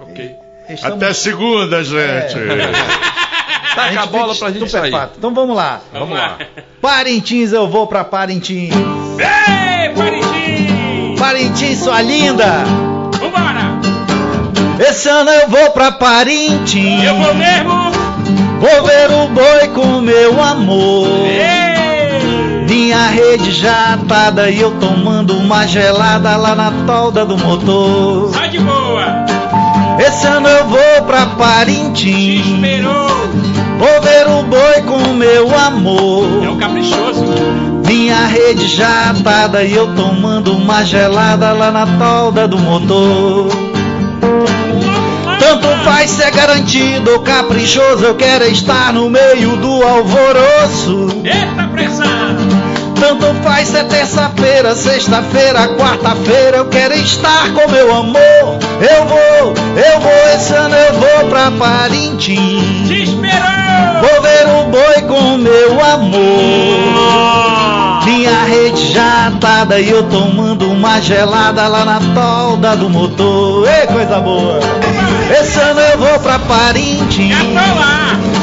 S4: Ok.
S6: estamos-
S5: Até segunda, gente.
S4: Taca a
S6: gente
S4: bola
S6: fica
S4: pra gente sair.
S6: estupefato. Então vamos lá.
S3: Vamos lá.
S6: Parintins, eu vou pra Parintins.
S3: Ei, Parintins!
S6: Parintins, sua linda.
S3: Vambora!
S6: Esse ano eu vou pra Parintins.
S3: Eu vou mesmo!
S6: Vou ver o boi com meu amor.
S3: Ei!
S6: Minha rede já atada e eu tomando uma gelada lá na tolda do motor.
S3: Sai de boa!
S6: Esse ano eu vou pra
S3: Te
S6: Parintins.
S3: esperou!
S6: Vou ver o boi com meu
S3: É
S6: amor.
S3: um caprichoso!
S6: Minha rede já atada e eu tomando uma gelada lá na tolda do motor. Tanto faz ser garantido ou caprichoso, eu quero estar no meio do alvoroço.
S3: Eita pressão!
S6: Tanto faz ser terça-feira, sexta-feira, quarta-feira, eu quero estar com meu amor. Eu vou, eu vou, esse ano eu vou pra Parintins.
S3: Te esperou!
S6: Vou ver o boi com meu amor. Minha rede já atada e eu tomando uma gelada lá na tolda do motor. Ei, coisa boa! Esse ano eu vou pra Parintins.
S3: Já tô lá!